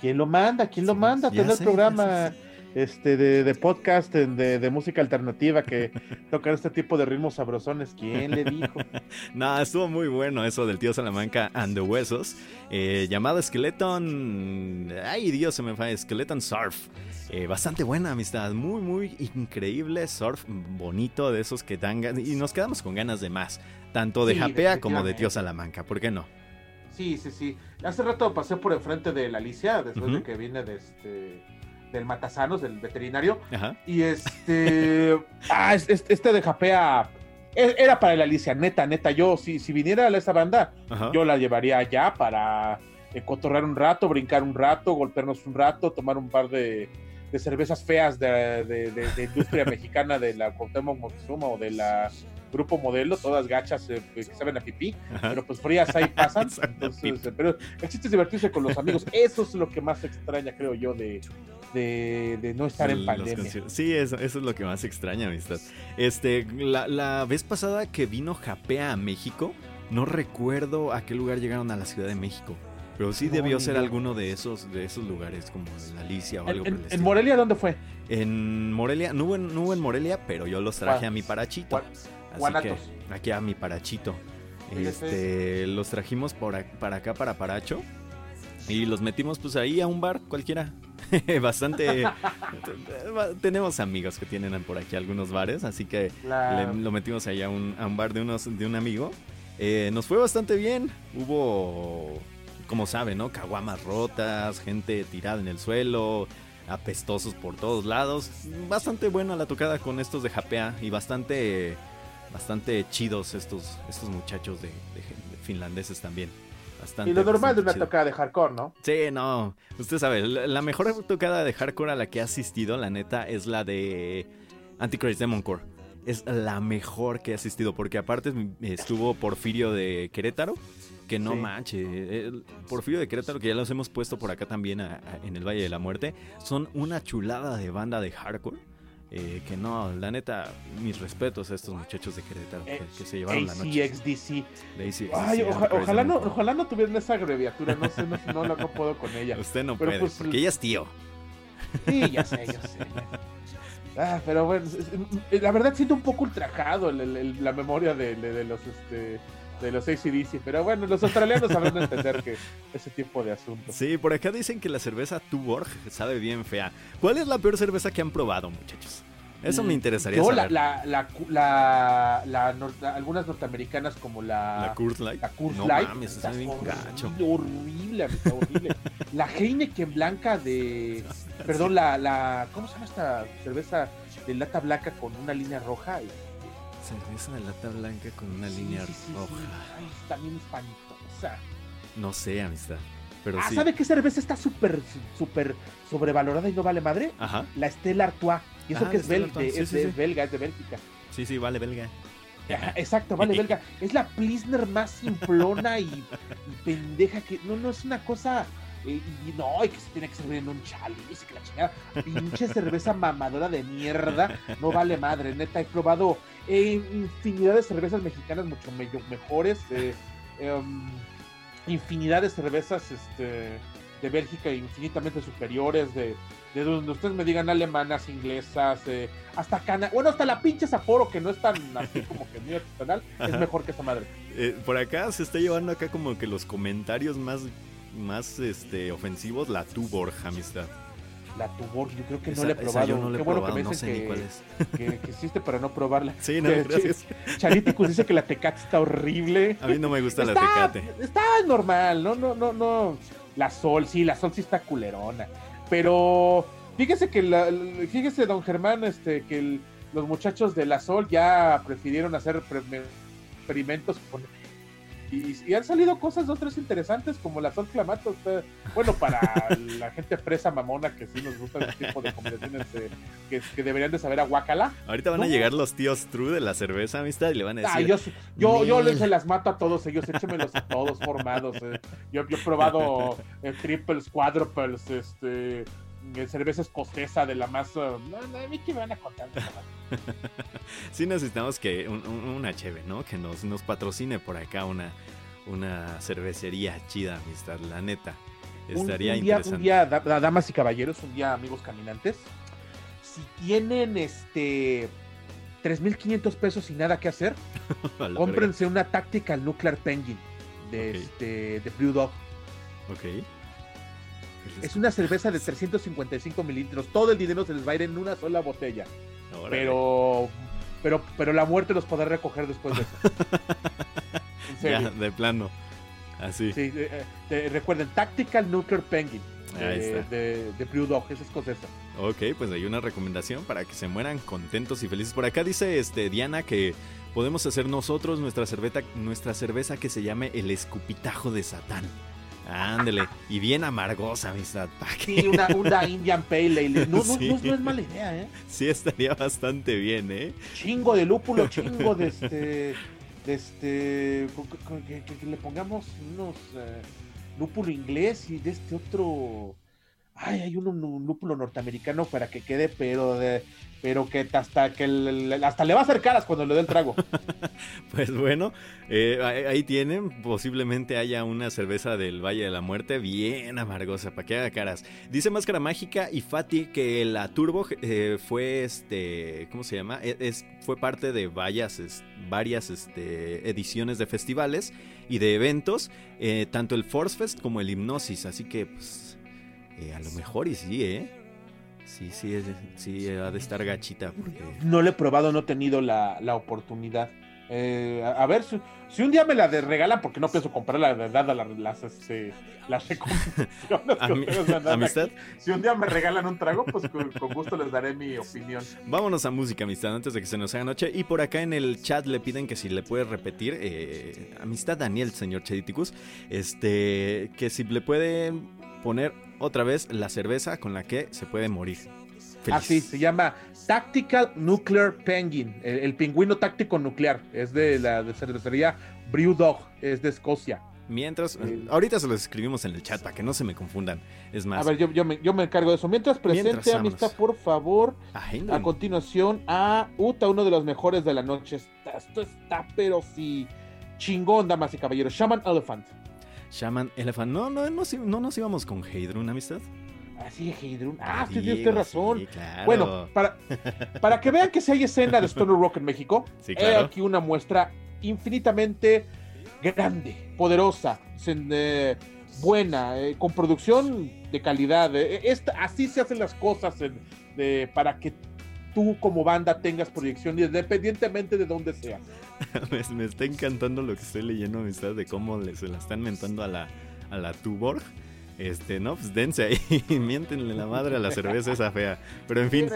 ¿Quién lo manda? ¿Quién lo manda? Tener el programa. este, de, de podcast de, de, música alternativa que *laughs* tocan este tipo de ritmos sabrosones. ¿Quién le dijo? *laughs* no, estuvo muy bueno eso del tío Salamanca and the Huesos. Eh, llamado Skeleton. Ay, Dios, se me falla. Skeleton Surf. Eh, bastante buena amistad, muy, muy increíble. Surf bonito de esos que dan Y nos quedamos con ganas de más. Tanto de Japea como de tío Salamanca. ¿Por qué no? Sí, sí, sí. Hace rato pasé por enfrente de la Alicia, después de que viene de este del Matasanos, del veterinario. Y este. *laughs* ah, este, de Japea. E, era para la Alicia, neta, neta. Yo, si, si viniera a esa banda, yo la llevaría allá para eh, cotorrear un rato, brincar un rato, golpearnos un rato, tomar un par de, cervezas feas de, de, industria *laughs* mexicana de la Cuauhtémoc Moctezuma o de la grupo modelo, todas gachas eh, que saben a pipí, pero pues frías ahí pasan. *laughs* entonces, eh, pero el chiste es divertirse con los amigos. Eso es lo que más extraña, creo yo, de, de, no estar en pandemia. Sí, eso, eso, es lo que más extraña, amistad. Este, la, la vez pasada que vino Japea a México, no recuerdo a qué lugar llegaron a la Ciudad de México. Pero sí debió ser alguno de esos, de esos lugares, como la Alicia o algo ¿En, ¿En Morelia dónde fue? En Morelia, no hubo en, en Morelia, pero yo los traje a mi parachito. Así que aquí a mi parachito. Este, los trajimos por, para acá, para Paracho. Y los metimos pues ahí a un bar cualquiera. *laughs* Bastante... *laughs* tenemos amigos que tienen por aquí algunos bares, así que lo metimos ahí a un, a un, bar de, unos, de un amigo. Eh, nos fue bastante bien. Hubo, como saben, ¿no? Caguamas rotas, gente tirada en el suelo, apestosos por todos lados. Bastante buena la tocada con estos de Japea y bastante bastante chidos estos, estos muchachos de, finlandeses también. Bastante, y lo normal de una tocada de hardcore, ¿no? Sí, no. Usted sabe, la, mejor tocada de hardcore a la que ha asistido, la neta, es la de Antichrist Demon Core. Es la mejor que he asistido, porque aparte estuvo Porfirio de Querétaro, que no manche. Porfirio de Querétaro, que ya los hemos puesto por acá también en el Valle de la Muerte, son una chulada de banda de hardcore eh, que no, la neta, mis respetos a estos muchachos de Querétaro que, se llevaron la noche. ACXDC. Ay, ojalá, no, ojalá no tuvieran esa abreviatura, no sé, no, no, no, puedo con ella. Usted no puede, pues, porque ella es tío. Sí, ya sé, ya sé. Ah, pero bueno, la verdad siento un poco ultrajado la memoria de, de los este, de los ACDC, pero bueno, los australianos saben entender que ese tipo de asuntos. Sí, por acá dicen que la cerveza Tuborg sabe bien fea. ¿Cuál es la peor cerveza que han probado, muchachos? Eso me mm, interesaría saber. La, la, la, la, algunas norteamericanas como la... La Coors Light. La Coors no, Light. Mames, está bien gacho. Horrible, horrible. la Heineken blanca de... *laughs* Perdón, la, la... ¿Cómo se llama esta cerveza de lata blanca con una línea roja? Cerveza de lata blanca con una línea roja. también espantosa. No sé, amistad. Pero ah. ¿sabe qué cerveza está súper, súper sobrevalorada y no vale madre? Ajá. La Stella Artois. Y eso que es, belga, es, belga, es de Bélgica. Sí, sí, vale belga. exacto, vale *laughs* belga. Es la Pilsner más simplona y, y, pendeja que. No, no, es una cosa. Eh, y no, y que se tiene que servir en un chalice, que la chingada. Pinche cerveza mamadora de mierda. No vale madre, neta. He probado eh, infinidad de cervezas mexicanas mucho mejores, eh, em, infinidad de cervezas este, de Bélgica infinitamente superiores, de, de donde ustedes me digan alemanas, inglesas, eh, hasta cana, bueno, hasta la pinche Sapporo, que no es tan así como que muy artesanal, es mejor que esa madre. por acá se está llevando acá como que los comentarios más, más este, ofensivos, la Tuborg, amistad la Tuborg, yo creo que no la he probado. No Qué bueno que me no sé que, cuál es. Que, existe para no probarla. Sí, no, gracias. Chariticus dice que la Tecate está horrible. A mí no me gusta la Tecate. Está normal, no, no, no, no. La Sol, sí, la Sol sí está culerona. Pero fíjese que, la, fíjese, don Germán, este, que los muchachos de la Sol ya prefirieron hacer experimentos con y, han salido cosas otras interesantes como la Sol Clamato. bueno, para *laughs* la gente presa mamona que sí nos gusta este tipo de conversaciones que, deberían de saber a Guacala. Ahorita van a llegar los tíos True de la cerveza, amistad, y le van a decir. yo, yo, yo les se las mato a todos ellos, échemelos a todos formados. Eh. Yo, he probado eh, triples, quadruples, este cerveza escocesa de la más. Uh, no, no, a mí que me van a contar. *laughs* sí necesitamos que un, una cheve, ¿no? Que nos, nos patrocine por acá una, una cervecería chida, amistad, la neta. Estaría un, día, interesante. Un día, damas y caballeros, un día, amigos caminantes. si tienen este 3.500 pesos y nada que hacer, *laughs* cómprense una Tactical Nuclear Penguin de, Ok. este, de Blue Dog. verga. Ok. Es una cerveza de 355 mililitros. Todo el dinero se les va a ir en una sola botella. Órale. Pero, pero, pero la muerte los podrá recoger después de eso. *laughs* En serio. Ya, de plano. Así. Sí, eh, eh, recuerden, Tactical Nuclear Penguin. Ahí De, está. de, de Blue Dog, esa es escocesa. Ok, pues hay una recomendación para que se mueran contentos y felices. Por acá dice este Diana que podemos hacer nosotros nuestra cerveza, nuestra cerveza que se llame el escupitajo de Satán. Ándele, y bien amargosa, amistad. Sí, una, una Indian Pale Ale. No, no, Sí. no, no es mala idea, ¿eh? Sí, estaría bastante bien, ¿eh? Chingo de lúpulo, chingo de este. De este. Que, que- que le pongamos unos. eh, lúpulo inglés y de este otro. Ay, hay un lúpulo norteamericano para que quede, pero de, pero que hasta que el- hasta le va a hacer caras cuando le dé el trago. *laughs* Pues bueno, eh, ahí tienen. Posiblemente haya una cerveza del Valle de la Muerte bien amargosa, para que haga caras. Dice Máscara Mágica y Fati que la Turbo eh, fue, este, ¿cómo se llama? E- Es, fue parte de varias, varias este, ediciones de festivales y de eventos, eh, tanto el Force Fest como el Hipnosis. Así que, pues, eh, a lo mejor y sí, ¿eh? Sí, sí, es- sí, ha de estar gachita. Porque... No lo he probado, no he tenido la, la oportunidad. Eh, a, a ver, si, si un día me la regalan, porque no pienso dada la- las, este, las recomendaciones *laughs* que amistad. aquí. Si un día me regalan un trago, pues con, con gusto les daré mi opinión. Vámonos a música, amistad, antes de que se nos haga noche. Y por acá en el chat le piden que si le puede repetir, eh, amistad Daniel, señor Chediticus, este, que si le puede poner otra vez la cerveza con la que se puede morir. Feliz. Así, se llama Tactical Nuclear Penguin, el, el pingüino táctico nuclear. Es de la de cervecería Brew Dog, es de Escocia. Mientras, Eh. ahorita se los escribimos en el chat para que no se me confundan. Es más, A ver, yo, yo, me, yo me encargo de eso. Mientras presente, Mientras, amistad, por favor, a continuación a Uta, uno de los mejores de la noche. Esto está, pero sí, chingón, damas y caballeros. Shaman Elephant. Shaman Elephant. No, no, no, no nos íbamos con Heidrun, amistad. Así, Heidrun. Ah, sí, Digo, tienes usted razón. sí, claro. Bueno, para, para que vean que si hay escena de Stoner Rock en México, *laughs* Sí, he aquí una muestra infinitamente grande, poderosa, sen- eh, buena, eh, con producción de calidad. eh, esta- así se hacen las cosas en- de- para que tú como banda tengas proyección, independientemente de dónde sea. *laughs* me, me está encantando lo que estoy leyendo, amistad, de cómo le- se la están mentando a la, a la Tuborg. Este, no, pues dense ahí, *laughs* miéntenle la madre a la cerveza esa fea. Pero en fin,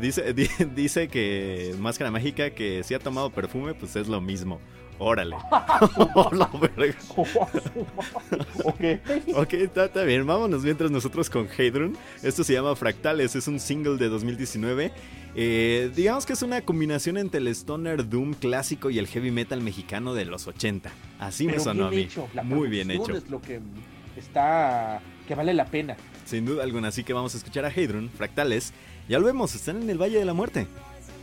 dice, di- dice que Máscara Mágica que si ha tomado perfume, pues es lo mismo. Órale. *laughs* Verga. ok. Ok, está, está bien. Vámonos mientras nosotros con Heidrun. Esto se llama Fractales, es un single de 2019. Eh, digamos que es una combinación entre el stoner doom clásico y el heavy metal mexicano de los 80. Así me sonó a mí. hecho, la Muy bien hecho. Es lo que está, que vale la pena. Sin duda alguna. Así que vamos a escuchar a Heidrun, Fractales. Ya lo vemos, están en el Valle de la Muerte.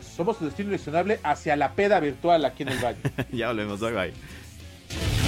Somos su destino inexorable hacia la peda virtual aquí en el valle. *laughs* ya volvemos, bye bye.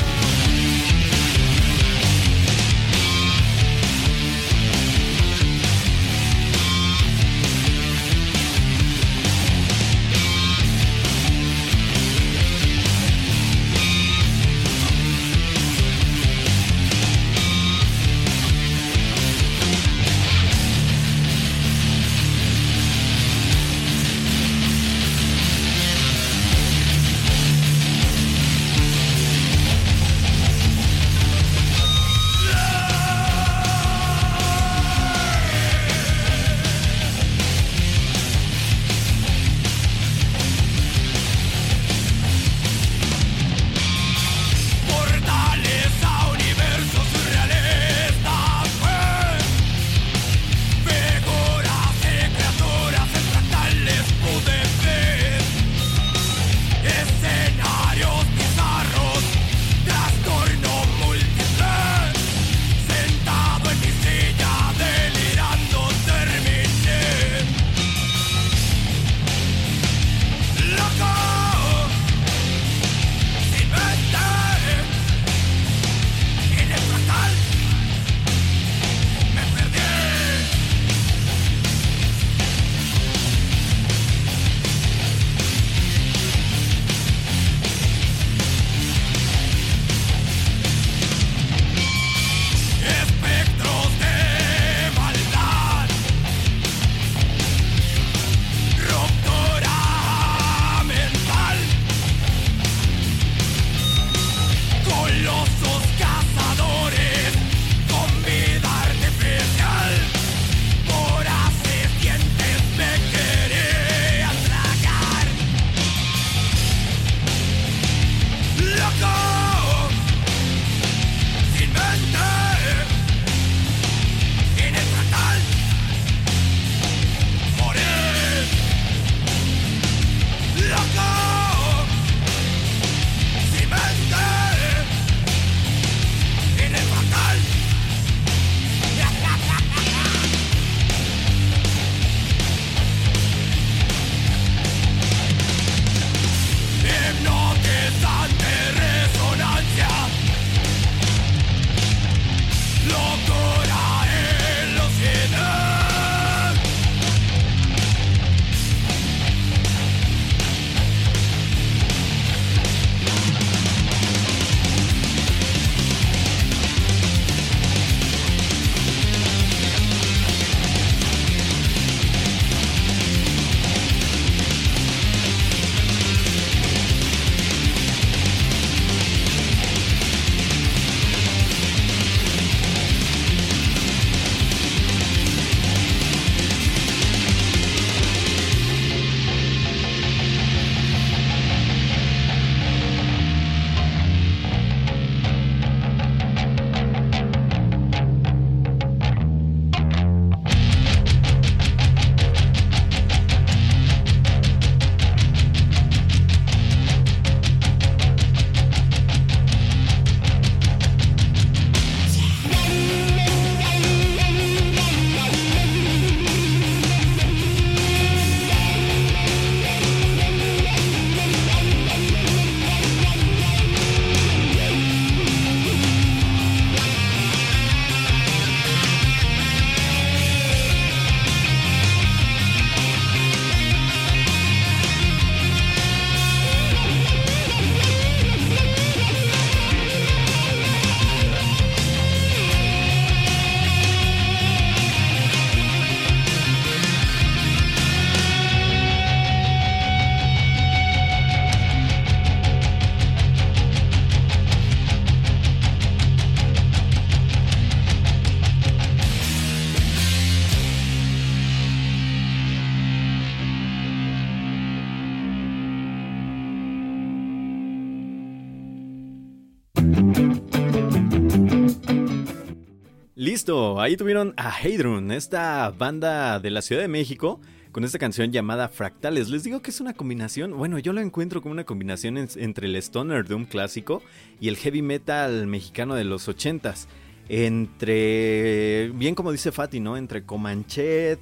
Listo, ahí tuvieron a Heidrun, esta banda de la Ciudad de México, con esta canción llamada Fractales. Les digo que es una combinación, bueno, yo lo encuentro como una combinación entre el Stoner Doom clásico y el heavy metal mexicano de los ochentas. Entre, bien como dice Fati, ¿no? Entre Comanchet,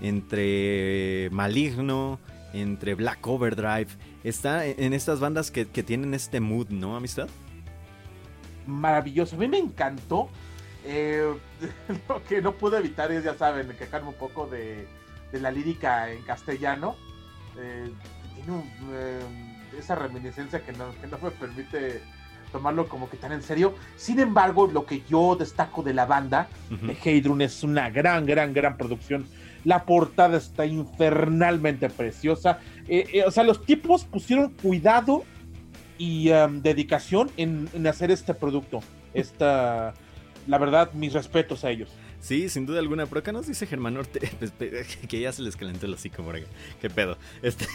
entre Maligno, entre Black Overdrive. Está en estas bandas que, que tienen este mood, ¿no, amistad? Maravilloso, a mí me encantó eh, *laughs* lo que no pude evitar es, ya saben, quejarme un poco de, la lírica en castellano. Eh, tiene eh, esa reminiscencia que no, me permite tomarlo como que tan en serio. Sin embargo, lo que yo destaco de la banda de Heidrun es una gran, gran, gran producción. La portada está infernalmente preciosa. o sea, los tipos pusieron cuidado y um, dedicación en, en, hacer este producto. Esta la verdad, mis respetos a ellos. Sí, sin duda alguna. Por acá nos dice Germán Ortega *laughs* pues, *laughs* que ya se les calentó el hocico por ¿Qué pedo? Este,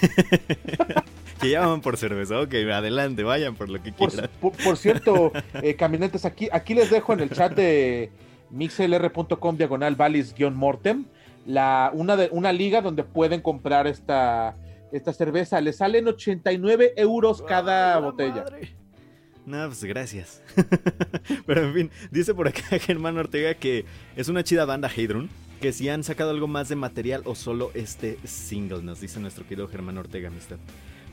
*laughs* que ya van por cerveza. Ok, adelante, vayan por lo que quieran. Por, cierto, eh, caminantes, aquí, aquí les dejo en el chat de mixlr.com diagonal valis-mortem la, una, de, una liga donde pueden comprar esta, esta cerveza. Les salen 89 euros cada botella. No, pues gracias. *laughs* Pero en fin, dice por acá *laughs* Germán Ortega que es una chida banda Hadron. Que si han sacado algo más de material o solo este single, nos dice nuestro querido Germán Ortega, amistad.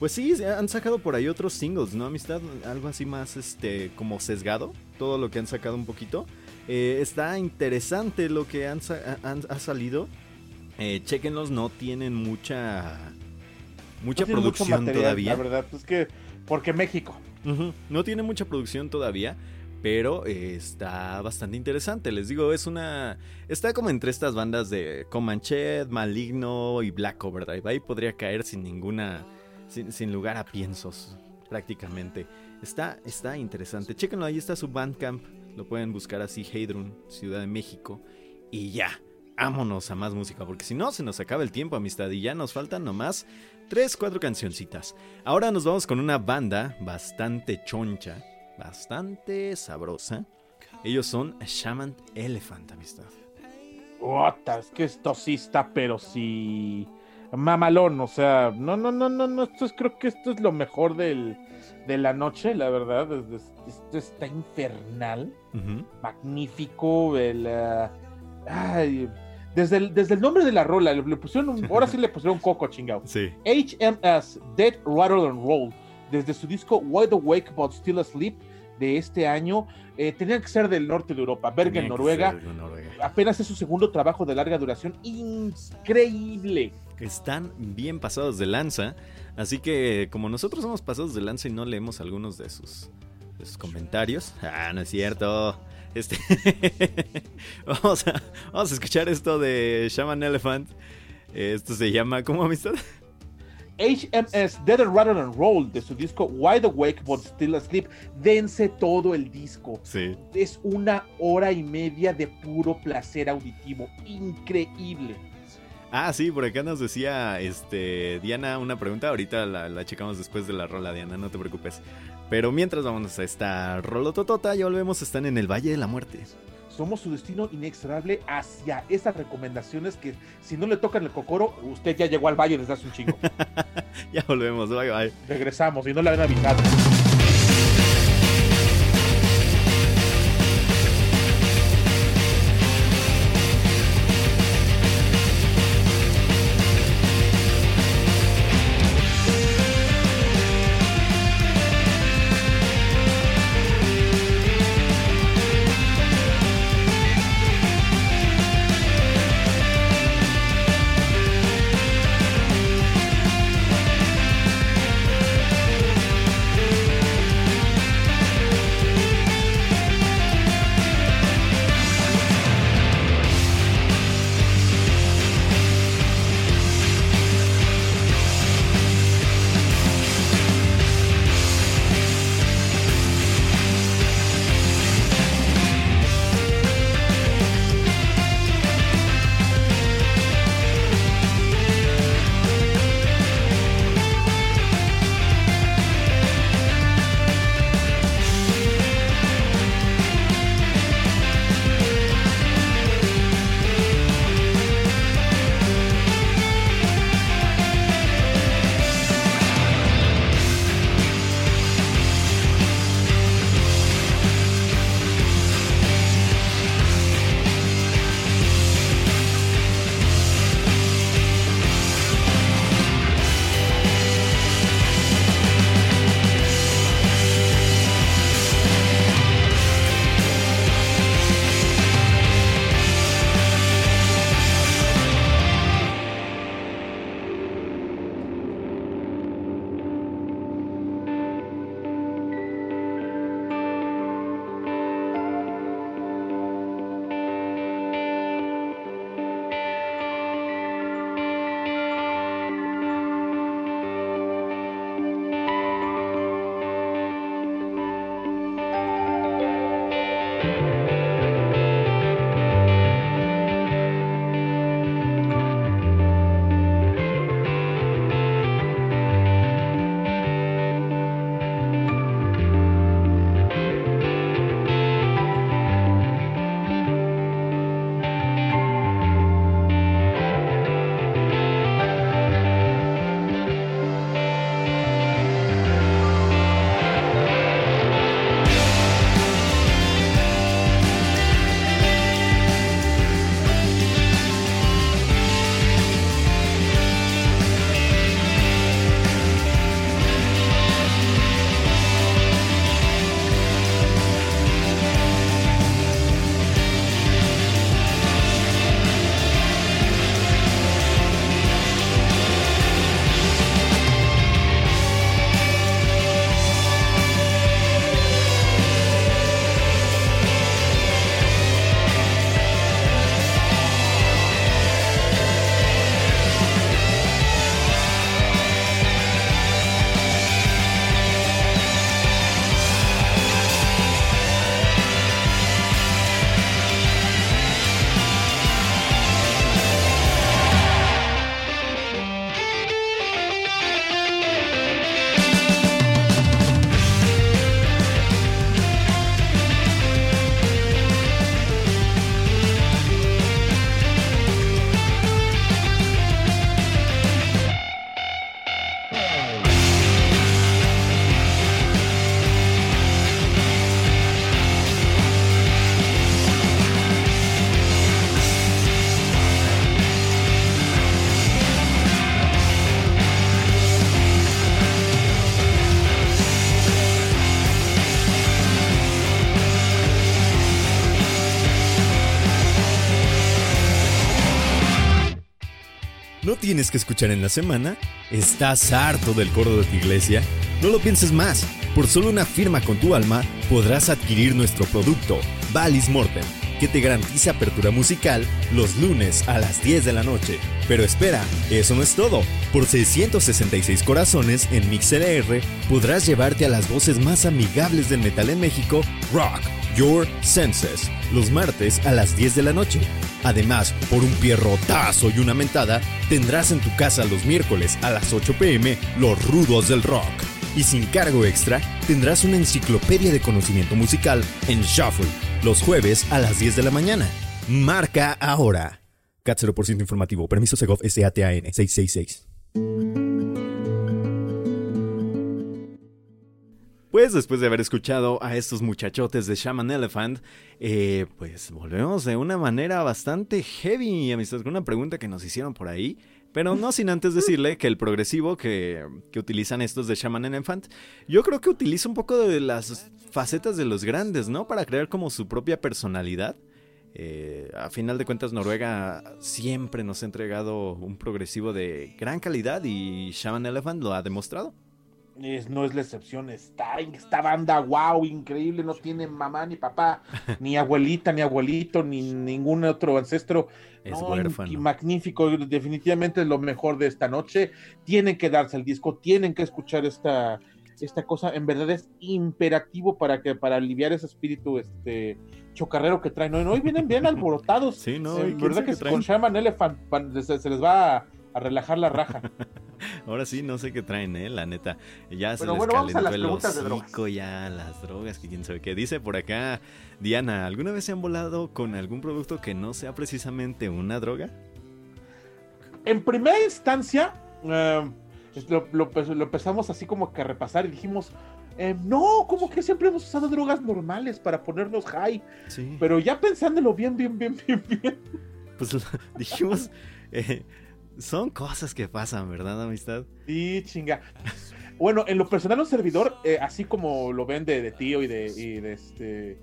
Pues sí, han sacado por ahí otros singles, ¿no, amistad? Algo así más, este, como sesgado. Todo lo que han sacado un poquito. Eh, está interesante lo que han, ha salido. Eh, chequenlos, no tienen mucha mucha producción todavía. La verdad, pues que porque México. No tiene mucha producción todavía, pero eh, está bastante interesante. Les digo, es una. Está como entre estas bandas de Comanche, Maligno y Black Overdrive. Ahí podría caer sin ninguna. Sin, lugar a piensos, prácticamente. Está, está interesante. Chéquenlo, ahí está su Bandcamp. Lo pueden buscar así, Heidrun, Ciudad de México. Y ya, vámonos a más música, porque si no, se nos acaba el tiempo, amistad. Y ya nos faltan nomás tres, cuatro cancioncitas. Ahora nos vamos con una banda bastante choncha, bastante sabrosa. Ellos son Shaman Elephant, amistad. es que esto sí está, pero sí. Mamalón, o sea, no, no, no, no, no, esto es, creo que esto es lo mejor del, de la noche, la verdad. Esto está infernal, magnífico, el. Uh, ay, desde el, desde el nombre de la rola, le, pusieron ahora sí le pusieron un coco chingado. Sí. HMS, Dead, Rattle and Roll, desde su disco Wide Awake But Still Asleep de este año, eh, tenían que ser del norte de Europa, Bergen, Noruega. Noruega. Apenas es su segundo trabajo de larga duración, increíble. Están bien pasados de lanza, así que como nosotros somos pasados de lanza y no leemos algunos de sus, de sus comentarios, *laughs* ah, no es cierto. Este *laughs* vamos, a, vamos a escuchar esto de Shaman Elephant. Esto se llama, ¿cómo amistad? HMS Dead and Rather and Roll de su disco Wide Awake but Still Asleep. Dense todo el disco. Sí. Es una hora y media de puro placer auditivo. Increíble. Ah, sí, por acá nos decía este, Diana una pregunta. Ahorita la, la checamos después de la rola, Diana, no te preocupes. Pero mientras vamos a esta rolototota, ya volvemos, están en el Valle de la Muerte. Somos su destino inexorable hacia esas recomendaciones que si no le tocan el cocoro, usted ya llegó al valle desde hace un chingo. *laughs* ya volvemos, bye bye. Regresamos y no le habían avisado. Tienes que escuchar en la semana? ¿Estás harto del coro de tu iglesia? No lo pienses más. Por solo una firma con tu alma podrás adquirir nuestro producto, Valis Mortem, que te garantiza apertura musical los lunes a las 10 de la noche. Pero espera, eso no es todo. Por 666 corazones en MixLR podrás llevarte a las voces más amigables del metal en México, Rock Your Senses, los martes a las 10 de la noche. Además, por un pierrotazo y una mentada, tendrás en tu casa los miércoles a las 8 pm los rudos del rock. Y sin cargo extra, tendrás una enciclopedia de conocimiento musical en Shuffle, los jueves a las 10 de la mañana. Marca ahora. CAT 0% informativo. Permiso Segov SATAN 666. Pues después de haber escuchado a estos muchachotes de Shaman Elephant, eh, pues volvemos de una manera bastante heavy, amistad, con una pregunta que nos hicieron por ahí. Pero no sin antes decirle que el progresivo que, que, utilizan estos de Shaman Elephant, yo creo que utiliza un poco de las facetas de los grandes, ¿no? Para crear como su propia personalidad. Eh, a final de cuentas, Noruega siempre nos ha entregado un progresivo de gran calidad y Shaman Elephant lo ha demostrado. Es, no es la excepción, está esta banda, wow, increíble, no tiene mamá ni papá, *laughs* ni abuelita, ni abuelito, ni ningún otro ancestro. Es No, huérfano. y magnífico, definitivamente es lo mejor de esta noche. Tienen que darse el disco, tienen que escuchar esta, esta cosa. En verdad es imperativo para que para aliviar ese espíritu este chocarrero que traen. Hoy, hoy vienen bien *laughs* alborotados. Sí, no, Eh, ¿y quién verdad que con Shaman Elephant se, se les va a, a relajar la raja. *laughs* Ahora sí, no sé qué traen, eh, la neta. Ya se Pero les bueno, vamos a calentó el de drogas. hocico, ya las drogas, que quién sabe qué. Dice por acá, Diana, ¿alguna vez se han volado con algún producto que no sea precisamente una droga? en primera instancia, eh, lo, lo- pues, lo empezamos así como que a repasar y dijimos, eh, no, como que siempre hemos usado drogas normales para ponernos high. Sí. Pero ya pensándolo bien, bien, bien, bien, bien. Pues *laughs* dijimos, eh, son cosas que pasan, ¿verdad, amistad? Sí, chinga. Bueno, en lo personal, un servidor, eh, así como lo ven de, de tío y de, y de este.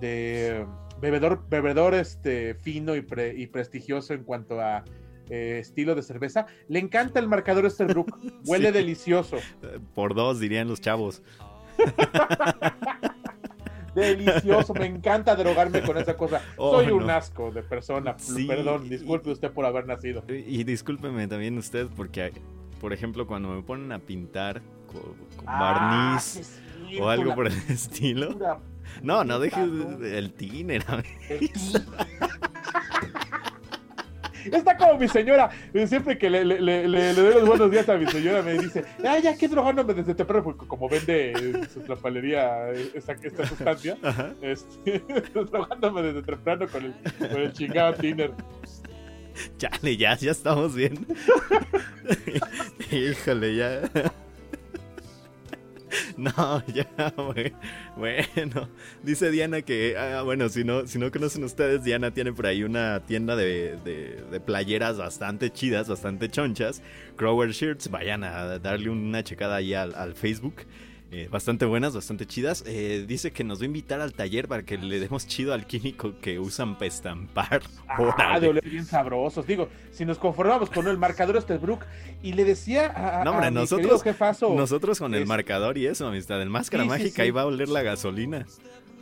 de bebedor, bebedor este, fino y, pre- y prestigioso en cuanto a eh, estilo de cerveza, le encanta el marcador Esterbrook. *laughs* Huele Sí. delicioso. Eh, Por dos, dirían los chavos. *laughs* Delicioso, me encanta drogarme con esa cosa. *laughs* Oh, Soy un no. asco de persona. Sí. Perdón, disculpe usted por haber nacido. Y discúlpeme también usted, porque, por ejemplo, cuando me ponen a pintar co- con, Ah, barniz cierto, o algo por el estilo. No, no deje no. el tiner. *laughs* Está como mi señora. eh, Siempre que le, le, le, doy los buenos días a mi señora, me dice: Ay, ya que drogándome desde temprano, porque como vende en su trapalería eh, esta, esta sustancia, *laughs* este, *laughs* drogándome desde temprano con el, con el chingado tiner. Chale, ya, ya estamos bien. *laughs* Híjole, ya. *laughs* No, ya. Bueno, dice Diana que, ah, bueno, si no, si no conocen ustedes, Diana tiene por ahí una tienda de, de- de playeras bastante chidas, bastante chonchas. Crower Shirts, vayan a darle una checada ahí al Facebook. Eh, bastante buenas, bastante chidas. Eh, dice que nos va a invitar al taller para que le demos chido al químico que usan para estampar. Ah, de oler bien sabrosos. Digo, si nos conformamos con el marcador Esterbrook y le decía a, No, hombre, a nosotros- jefazo. Nosotros con el marcador y eso, amistad. El máscara Sí, sí, mágica sí. iba a oler la gasolina.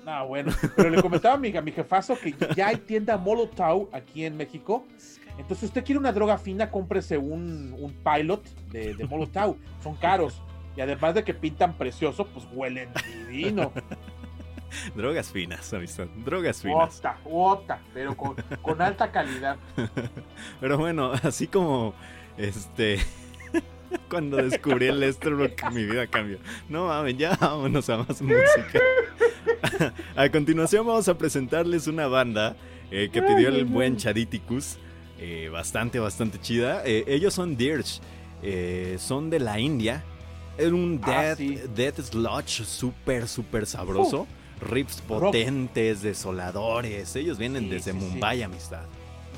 Ah, bueno, pero le comentaba a mi, a mi jefazo que ya hay tienda Molotov aquí en México. Entonces, si usted quiere una droga fina, cómprese un, un pilot de, de Molotov. Son caros. Y además de que pintan precioso, pues huelen divino. *laughs* Drogas finas, amistad. Drogas finas. Ota, ota, pero con, con alta calidad. *laughs* Pero bueno, así como este. *laughs* Cuando descubrí el Lesterbrook, mi vida cambió. No mames, ya vámonos a más música. a continuación, vamos a presentarles una banda eh, que pidió el buen Chaditicus. eh, bastante, bastante chida. Eh, ellos son Dirge. son de la India. Es un Ah, death, sí. death sludge súper, súper sabroso. Riffs potentes, desoladores. Ellos vienen Sí, desde sí, sí. Mumbai, amistad.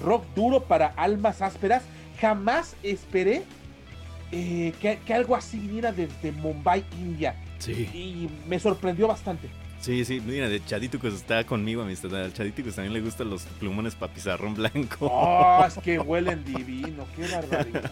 Rock duro para almas ásperas. Jamás esperé eh, que, que algo así viniera desde Mumbai, India. Sí. Y me sorprendió bastante. Sí, sí, mira, de Chaditicus está conmigo, amistad. Al Chaditicus también le gustan los plumones para pizarrón *laughs* blanco. ¡Oh, es que huelen divino! ¡Qué barbaridad!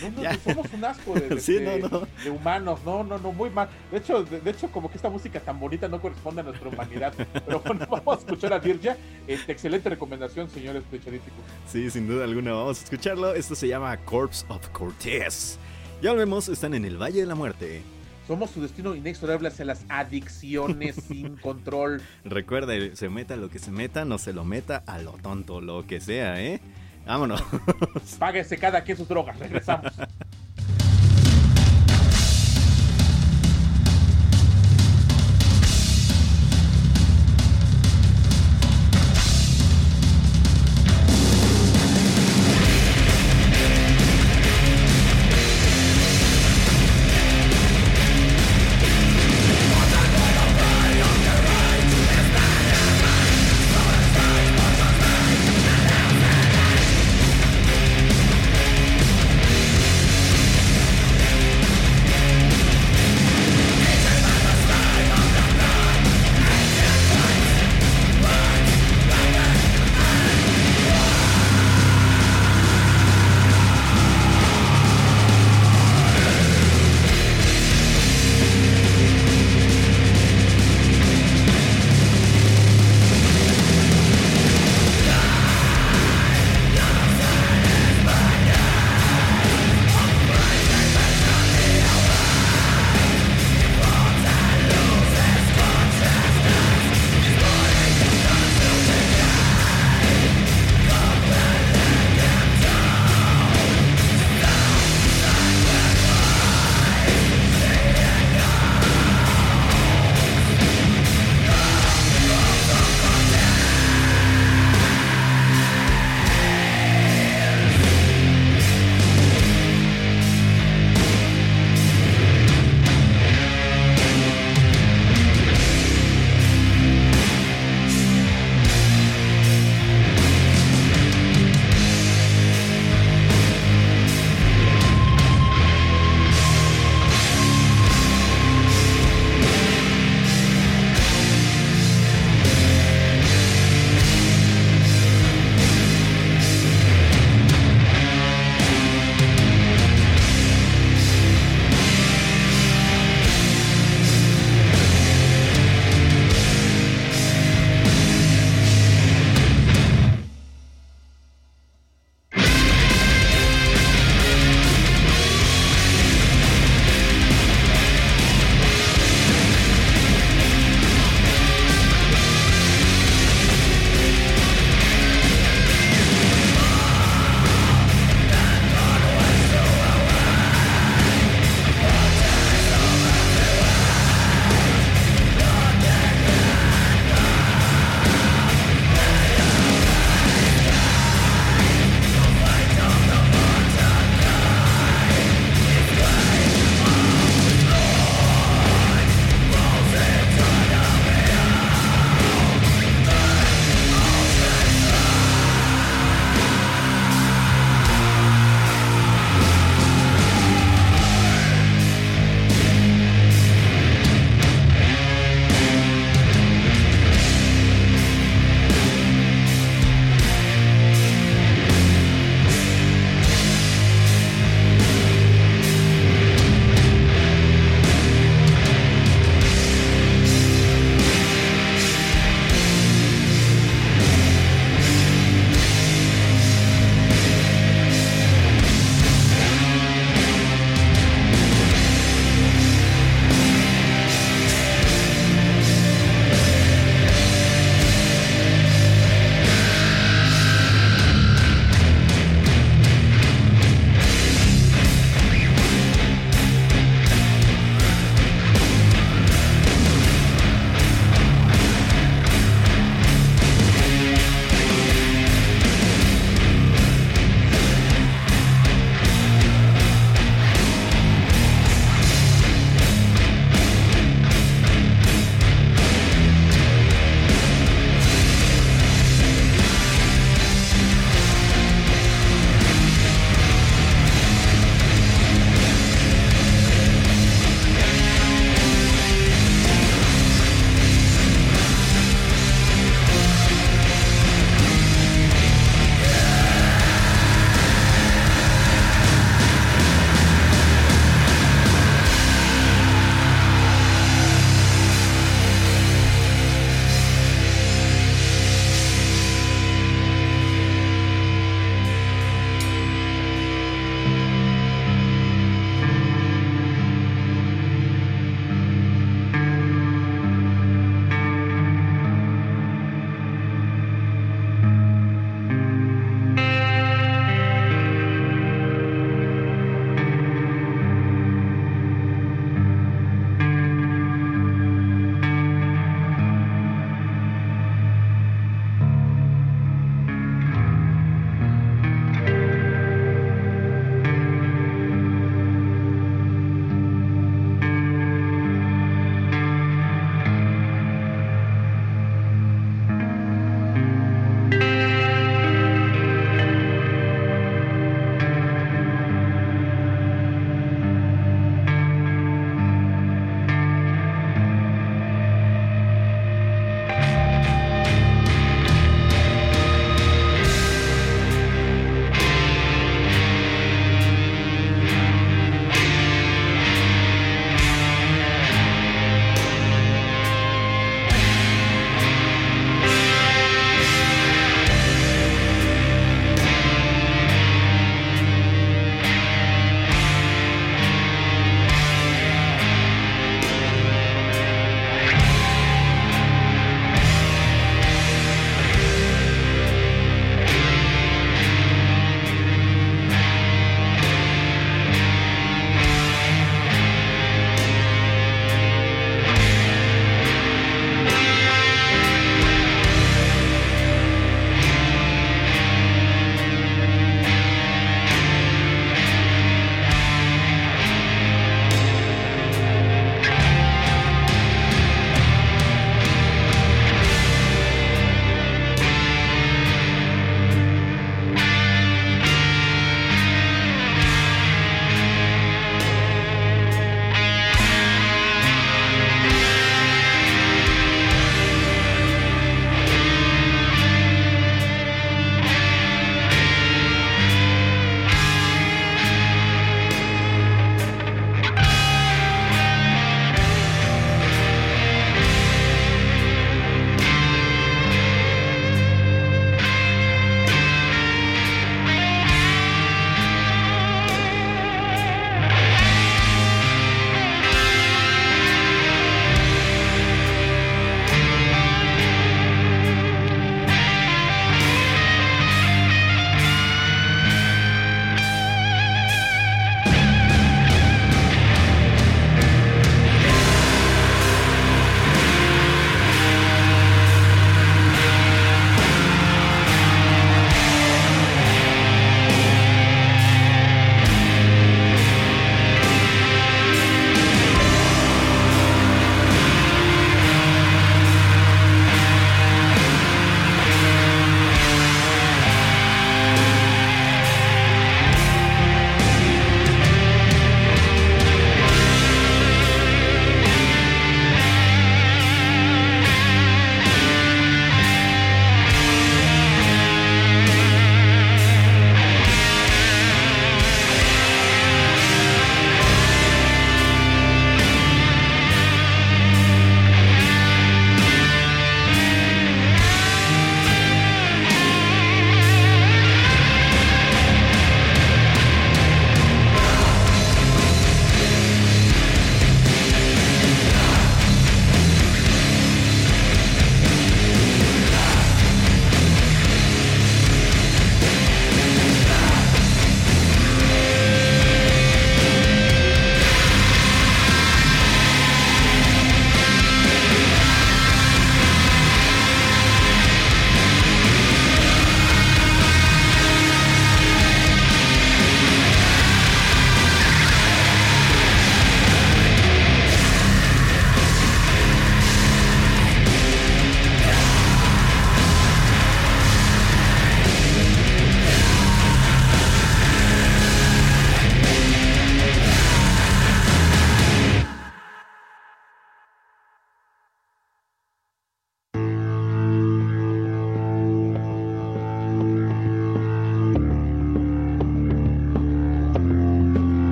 No, no, Ya. somos un asco de, de- *laughs* Sí, de- no, no. de humanos, no, no, no, muy mal. De hecho, de, hecho, como que esta música tan bonita no corresponde a nuestra humanidad. Pero bueno, *laughs* vamos a escuchar a Dirja. Este, excelente recomendación, señores de Chadíticos. Sí, sin duda alguna, vamos a escucharlo. Esto se llama Corpse of Cortés. Ya volvemos, están en el Valle de la Muerte. Somos su destino inexorable hacia las adicciones *laughs* sin control. Recuerda, se meta lo que se meta, no se lo meta a lo tonto, lo que sea, ¿eh? Vámonos. Páguese cada quien sus drogas. Regresamos. *laughs*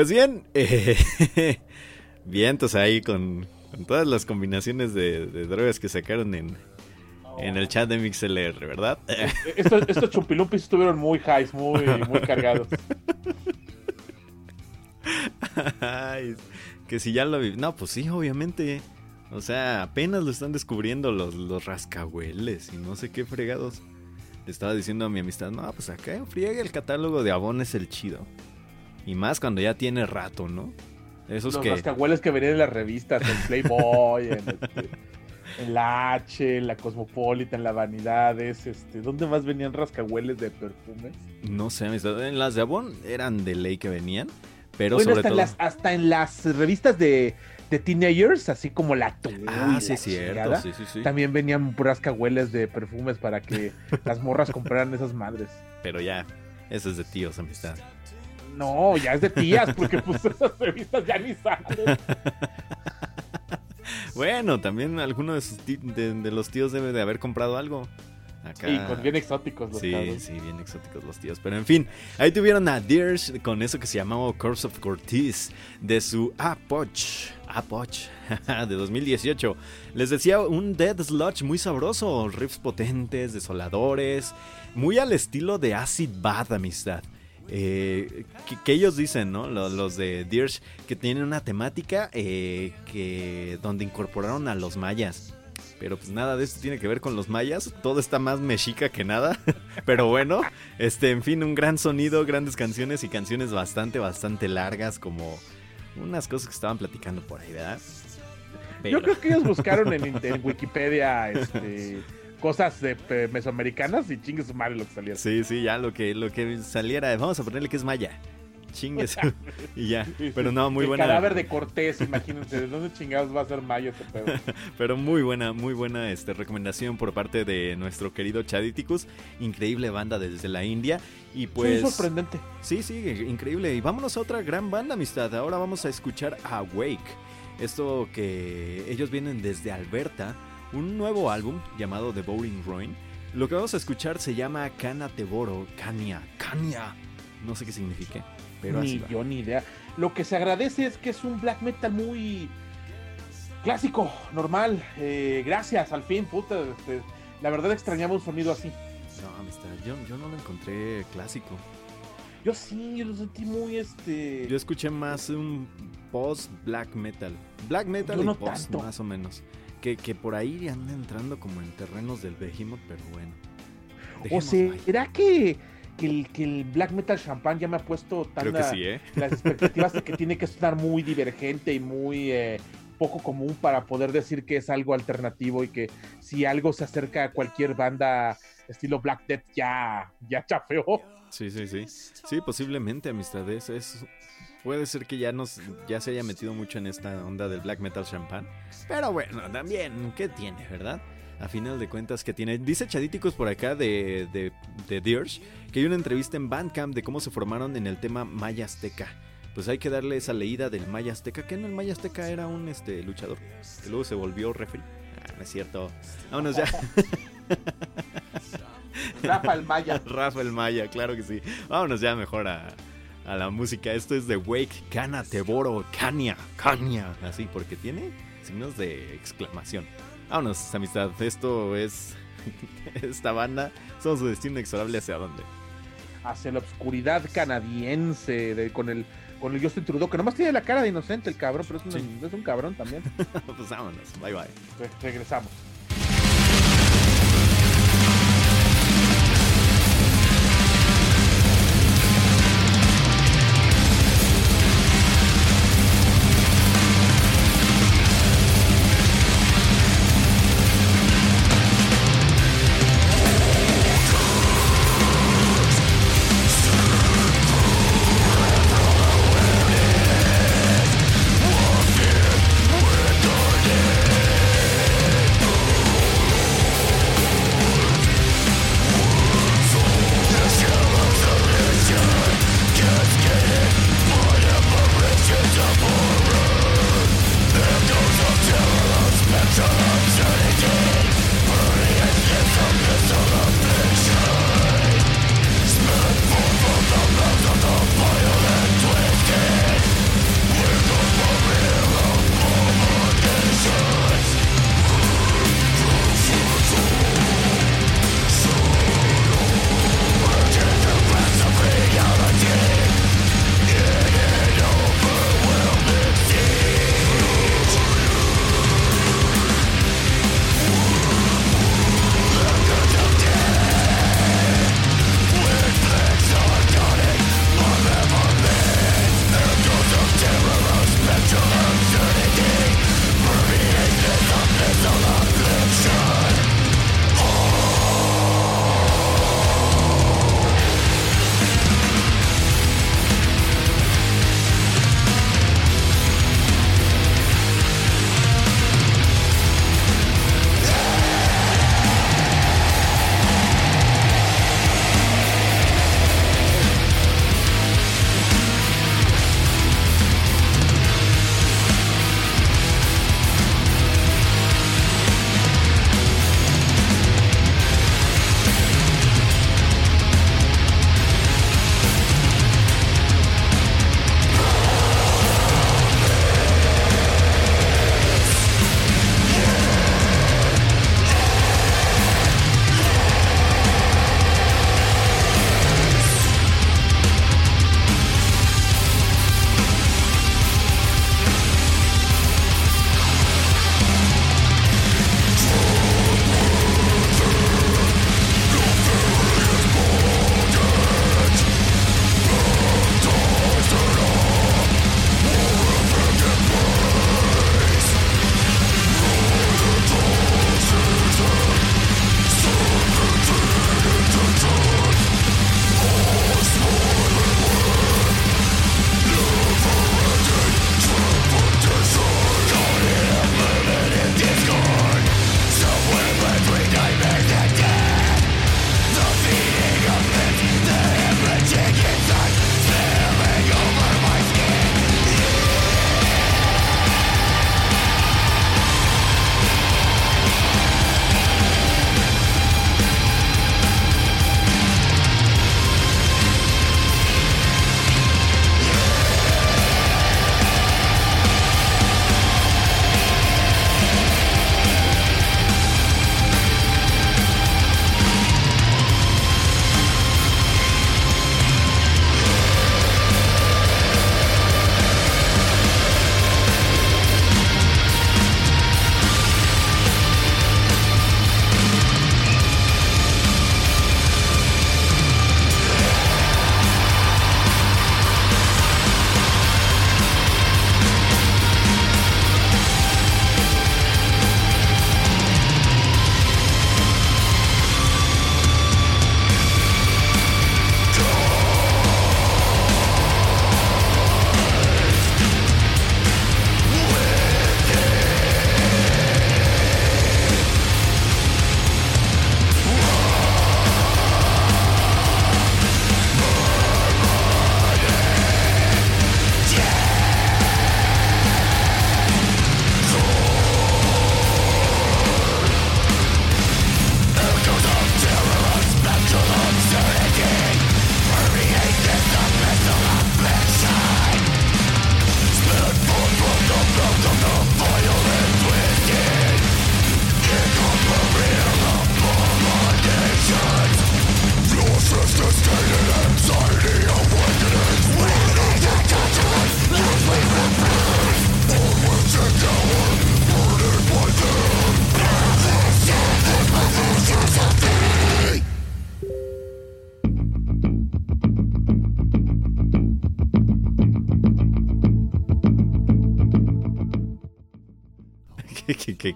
Pues bien, eh, *laughs* vientos ahí con, con todas las combinaciones de, de drogas que sacaron en, en el chat de MixLR, ¿verdad? Estos, estos chumpilumpis estuvieron muy highs, muy, muy cargados. *laughs* Ay, que si ya lo vi. No, pues sí, obviamente. O sea, apenas lo están descubriendo los, los rascahueles y no sé qué fregados. Le estaba diciendo a mi amistad, no, pues acá friegue el catálogo de Avon es el chido. Y más cuando ya tiene rato, ¿no? Esos Los que. rascahueles que venían en las revistas, en Playboy, en, este, en la H, en la Cosmopolitan, en la Vanidades, este, ¿dónde más venían rascahueles de perfumes? No sé, amistad. En las de Avon eran de ley que venían. Pero bueno, sobre hasta, todo. en las, hasta en las revistas de, de teenagers, así como la Toy Ah, sí, cierto. Sí, sí, sí. También venían rascahueles de perfumes para que las morras compraran esas madres. Pero ya, eso es de tíos, amistad. No, ya es de tías, porque pues *laughs* esas revistas ya ni salen. *laughs* Bueno, también alguno de, sus de- de los tíos debe de haber comprado algo. Acá. Y con bien exóticos los Sí, sí, bien exóticos los tíos. Pero en fin, ahí tuvieron a Deers con eso que se llamaba Curse of Cortez de su Apoch. Apoch *laughs* de 2018. Les decía un Dead Sludge muy sabroso, riffs potentes, desoladores, muy al estilo de Acid Bath, amistad. Eh, que, que ellos dicen, ¿no? Los, los de Dirge, que tienen una temática eh, que donde incorporaron a los mayas. Pero pues nada de esto tiene que ver con los mayas. Todo está más mexica que nada. *laughs* Pero bueno, este, en fin, un gran sonido, grandes canciones y canciones bastante, bastante largas, como unas cosas que estaban platicando por ahí, ¿verdad? Pero- Yo creo que ellos *laughs* buscaron en, en Wikipedia este, cosas de, pe- mesoamericanas y chingue su madre lo que saliera. Sí, sí, ya lo que, lo que saliera. Vamos a ponerle que es maya. Chingues. *laughs* *laughs* y ya. Pero no, muy el buena. cadáver de Cortés, imagínense, ¿de dónde chingados va a ser Mayo este pedo? *laughs* Pero muy buena, muy buena este, recomendación por parte de nuestro querido Chaditicus. Increíble banda desde la India. Y pues. Muy sorprendente. Sí, sí, increíble. Y vámonos a otra gran banda, amistad. Ahora vamos a escuchar a Wake. Esto que ellos vienen desde Alberta. Un nuevo álbum llamado The Boring Ruin. Lo que vamos a escuchar se llama Kana Teboro. Kania. Kania. No sé qué signifique. Pero así Ni va. yo ni idea. Lo que se agradece es que es un black metal muy clásico, normal. Eh, gracias, al fin, puta. este, la verdad extrañaba un sonido así. No, amistad. Yo, yo no lo encontré clásico. Yo sí, yo lo sentí muy este. Yo escuché más un post black metal. Black metal Yo y no post, tanto. más o menos. Que, que por ahí anda entrando como en terrenos del Behemoth, pero bueno. o ahí. será que, que, el, que el black metal champán ya me ha puesto tan Creo que a- sí, ¿eh? las expectativas de que tiene que sonar muy divergente y muy eh, poco común para poder decir que es algo alternativo y que si algo se acerca a cualquier banda estilo Black Death ya, ya chafeó. Sí, sí, sí. Sí, posiblemente, amistades. Es, puede ser que ya, nos, ya se haya metido mucho en esta onda del black metal champán. Pero bueno, también, ¿qué tiene, verdad? A final de cuentas, ¿qué tiene? Dice Chadíticos por acá de, de, que hay una entrevista en Bandcamp de cómo se formaron en el tema Maya Azteca. Pues hay que darle esa leída del Maya Azteca, que no el Maya Azteca era un este, luchador, que luego se volvió refri. Ah, no es cierto. Vámonos ya. Rafa el Maya. *laughs* Rafael Maya, claro que sí. Vámonos ya mejor a, a la música. Esto es de Wake, Kana, Teboro, Kania, Kania. Así, porque tiene signos de exclamación. Vámonos, amistad. Esto es. *laughs* Esta banda. Somos su destino inexorable hacia dónde. Hacia la oscuridad canadiense de- con el con el Justin Trudeau, que nomás tiene la cara de inocente el cabrón, pero es un, Sí. es un cabrón también. *laughs* pues vámonos. Bye bye. Re- regresamos.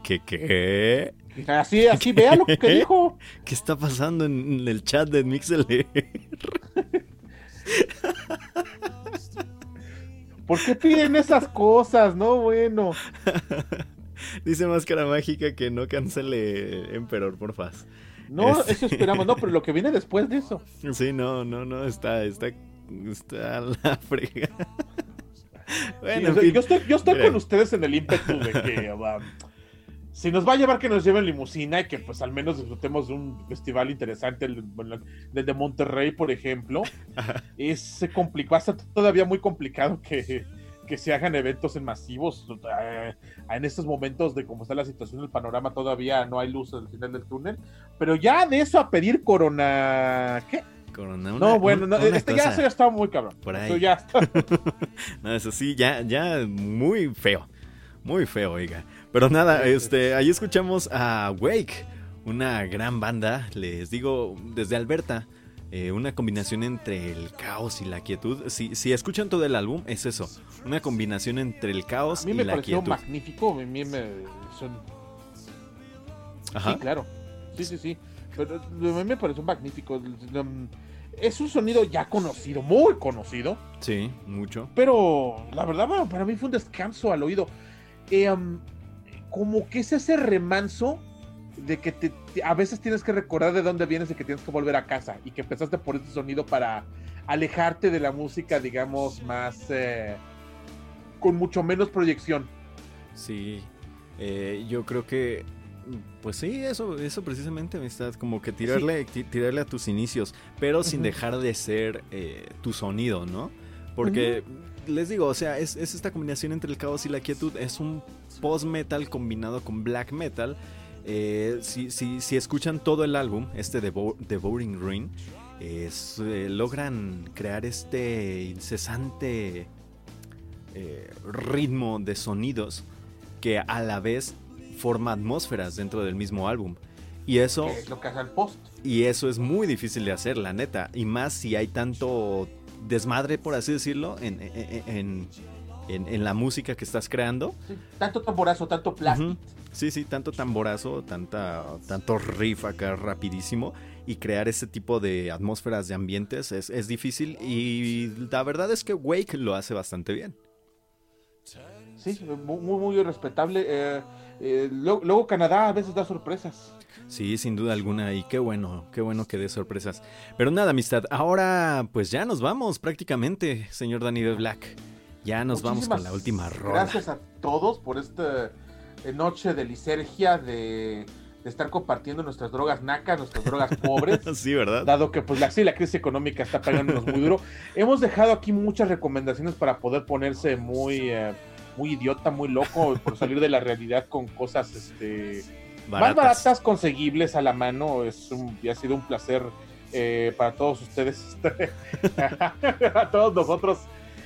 ¿Qué, qué? Así, así, vea lo que dijo. ¿Qué está pasando en el chat de MixLR? *laughs* ¿Por qué piden esas cosas? No, bueno. Dice Máscara Mágica que no cancele Emperor, porfa. No, eso esperamos, no, pero lo que viene después de eso. *laughs* Sí, no, no, no, está, está, está la frega. Bueno, yo estoy, yo estoy con ustedes en el ímpetu de que si nos va a llevar que nos lleven limusina y que pues al menos disfrutemos de un festival interesante, el, de Monterrey, por ejemplo, *laughs* es complicado, todavía muy complicado que, que se hagan eventos en masivos. Eh, en estos momentos de cómo está la situación, el panorama todavía no hay luz al final del túnel. Pero ya de eso a pedir corona. ¿Qué? Corona, no, bueno, este ya, ya está muy cabrón. Por ahí. Eso ya está. *laughs* no, eso sí, ya, ya muy feo. Muy feo, oiga. Pero nada, este, ahí escuchamos a Wake, una gran banda, les digo, desde Alberta. Eh, una combinación entre el caos y la quietud. Si, si escuchan todo el álbum, es eso. Una combinación entre el caos y la quietud. A mí me pareció magnífico. A mí me son... Ajá. Sí, claro. Sí, sí, sí. Pero a mí me pareció magnífico. Es un sonido ya conocido, muy conocido. Sí, mucho. Pero la verdad, para mí fue un descanso al oído. Eh, como que es ese remanso de que te, a veces tienes que recordar de dónde vienes y que tienes que volver a casa y que empezaste por ese sonido para alejarte de la música, digamos, más eh, con mucho menos proyección. Sí, eh, yo creo que, pues sí, eso, eso precisamente, amistad, como que tirarle, tirarle a tus inicios, pero sin dejar de ser eh, tu sonido, ¿no? Porque les digo, o sea, es, esta combinación entre el caos y la quietud. Es un post-metal combinado con black metal. Eh, si, si, escuchan todo el álbum, este de Boring Ruin, eh, logran crear este incesante eh, ritmo de sonidos que a la vez forma atmósferas dentro del mismo álbum. Y eso. Es lo que hace el post. Y eso es muy difícil de hacer, la neta. Y más si hay tanto desmadre, por así decirlo, en, en, en, la música que estás creando. tanto tamborazo, tanto plástico. Sí, sí, tanto tamborazo, tanta, tanto riff acá rapidísimo y crear ese tipo de atmósferas de ambientes es, es difícil y la verdad es que Wake lo hace bastante bien. Sí, muy, muy respetable. Eh, eh, luego, Canadá a veces da sorpresas. Sí, sin duda alguna, y qué bueno, qué bueno que dé sorpresas. Pero nada, amistad, ahora pues ya nos vamos prácticamente, señor Danny de Black. Ya nos vamos con la última ronda. Gracias a todos por esta eh, noche de lisergia, de, estar compartiendo nuestras drogas nacas, nuestras drogas pobres. *laughs* sí, ¿verdad? Dado que pues la, sí, la crisis económica está pegándonos muy duro. *laughs* Hemos dejado aquí muchas recomendaciones para poder ponerse muy, eh, muy idiota, muy loco, por salir de la realidad con cosas este más baratas, conseguibles a la mano. Es un, ha sido un placer eh, para todos ustedes, *laughs* a todos nosotros,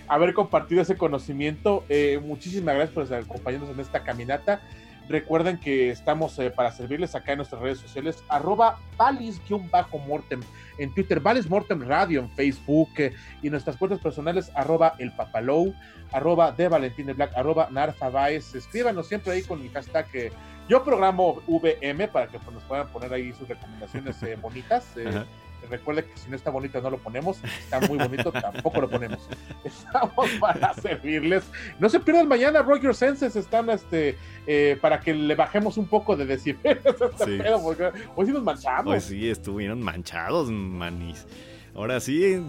haber compartido ese conocimiento. Eh, muchísimas gracias por acompañarnos en esta caminata. Recuerden que estamos eh, para servirles acá en nuestras redes sociales, arroba valis-mortem en Twitter, Valis Mortem Radio en Facebook y nuestras cuentas personales, arroba el papalow, arroba de Valentín Black, arroba Narfa Escríbanos siempre ahí con mi hashtag yo programo VM para que nos puedan poner ahí sus recomendaciones eh, bonitas. Recuerde que si no está bonito no lo ponemos, está muy bonito tampoco lo ponemos. *laughs* Estamos para servirles. No se pierdan mañana, Your Senses están este eh, para que le bajemos un poco de decibeles este hoy sí nos manchamos. Hoy sí estuvieron manchados, manis. Ahora sí,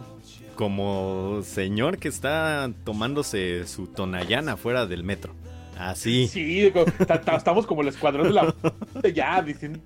como señor que está tomándose su tonallana fuera del metro. Así. Sí, estamos como el escuadrón de la ya diciendo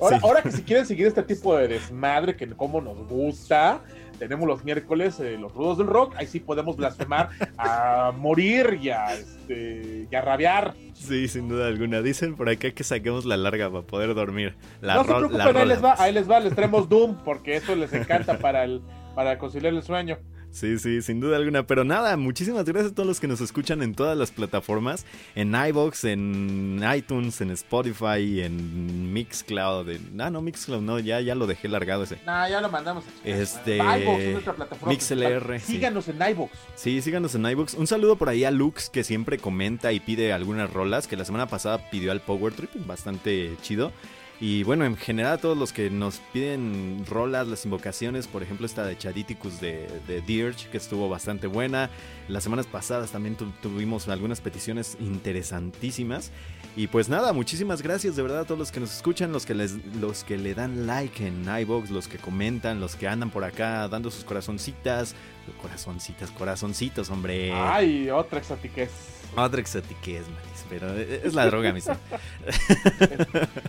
ahora, ahora que si quieren seguir este tipo de desmadre que como nos gusta, tenemos los miércoles eh, los rudos del rock, ahí sí podemos blasfemar a morir y a, este, y a rabiar. Sí, sin duda alguna. Dicen por acá que saquemos la larga para poder dormir. La no se preocupen, ahí les va, ahí les va, les traemos Doom, porque eso les encanta para el para conciliar el sueño. Sí, sí, sin duda alguna. Pero nada, muchísimas gracias a todos los que nos escuchan en todas las plataformas. En iVoox, en iTunes, en Spotify, en Mixcloud. En... Ah, no, Mixcloud no, ya, ya lo dejé largado ese. Nah, ya lo mandamos. A este... iVoox es nuestra plataforma. MixLR. Sí. Síganos en iVoox. Sí, síganos en iVoox. Un saludo por ahí a Lux, que siempre comenta y pide algunas rolas, que la semana pasada pidió al Power Trip, bastante chido. Y bueno, en general a todos los que nos piden rolas, las invocaciones, por ejemplo esta de Chaditicus de, de Dirge, que estuvo bastante buena. Las semanas pasadas también tuvimos algunas peticiones interesantísimas. Y pues nada, muchísimas gracias de verdad a todos los que nos escuchan, los que, les, los que le dan like en iVoox, los que comentan, los que andan por acá dando sus corazoncitas. Corazoncitas, corazoncitos, hombre. Ay, otra exotiquez. Otra exotiquez, manis, pero es la droga, mi Es,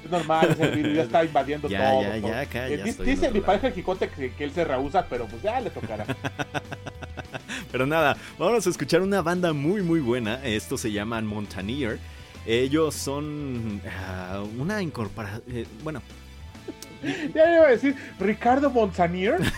normal, ese virus ya está invadiendo ya, todo. Ya, ya, acá, ya dice, dice mi pareja Jicote que, que él se rehúsa, pero pues ya le tocará. *laughs* pero nada, vamos a escuchar una banda muy, muy buena. Esto se llama Montaneer. Ellos son uh, una incorporación. Eh, bueno. Ya iba a decir Ricardo Montaneer. *laughs*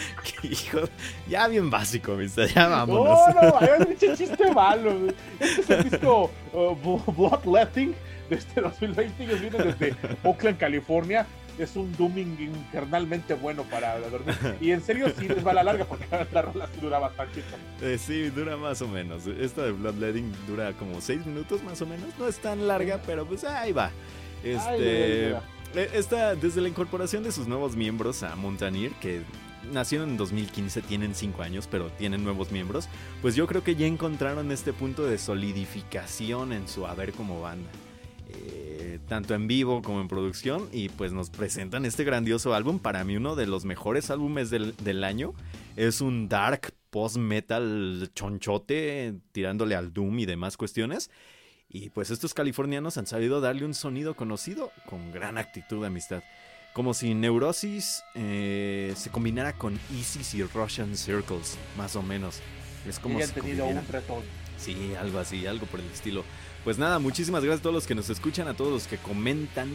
*laughs* Ricardo. Hijo, ya bien básico, mister. Ya vámonos. No, no, hay un *laughs* chiste malo. Este es el disco uh, Bloodletting de este 2020. Ellos vienen desde Oakland, California. Es un dooming infernalmente bueno para dormir. Y en serio, sí les va a la larga porque la rola sí dura bastante. Eh, sí, dura más o menos. Esta de Bloodletting dura como 6 minutos más o menos. No es tan larga, pero pues ahí va. Este. Esta, desde la incorporación de sus nuevos miembros a Montaneer, que nacieron en 2015, tienen 5 años, pero tienen nuevos miembros, pues yo creo que ya encontraron este punto de solidificación en su haber como banda. Eh, tanto en vivo como en producción y pues nos presentan este grandioso álbum, para mí uno de los mejores álbumes del, del año, es un dark post-metal chonchote tirándole al doom y demás cuestiones. Y pues estos californianos han sabido darle un sonido conocido con gran actitud de amistad. Como si Neurosis eh, se combinara con Isis y Russian Circles, más o menos. Es como si tenido un. Sí, algo así, algo por el estilo. Pues nada, muchísimas gracias a todos los que nos escuchan, a todos los que comentan.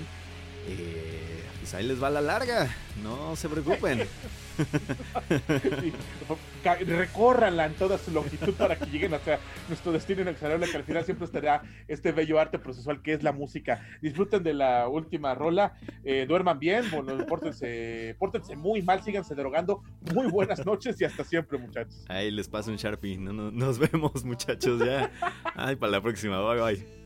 Eh, pues ahí les va la larga, no se preocupen. *laughs* *laughs* Recórranla en toda su longitud para que lleguen hacia nuestro destino inexorable, que al final siempre estará este bello arte procesual que es la música. Disfruten de la última rola, eh, duerman bien, bueno, pórtense, pórtense muy mal, síganse drogando. Muy buenas noches y hasta siempre, muchachos. Ahí les paso un Sharpie, no, no, nos vemos, muchachos, ya. Ay, para la próxima, bye bye.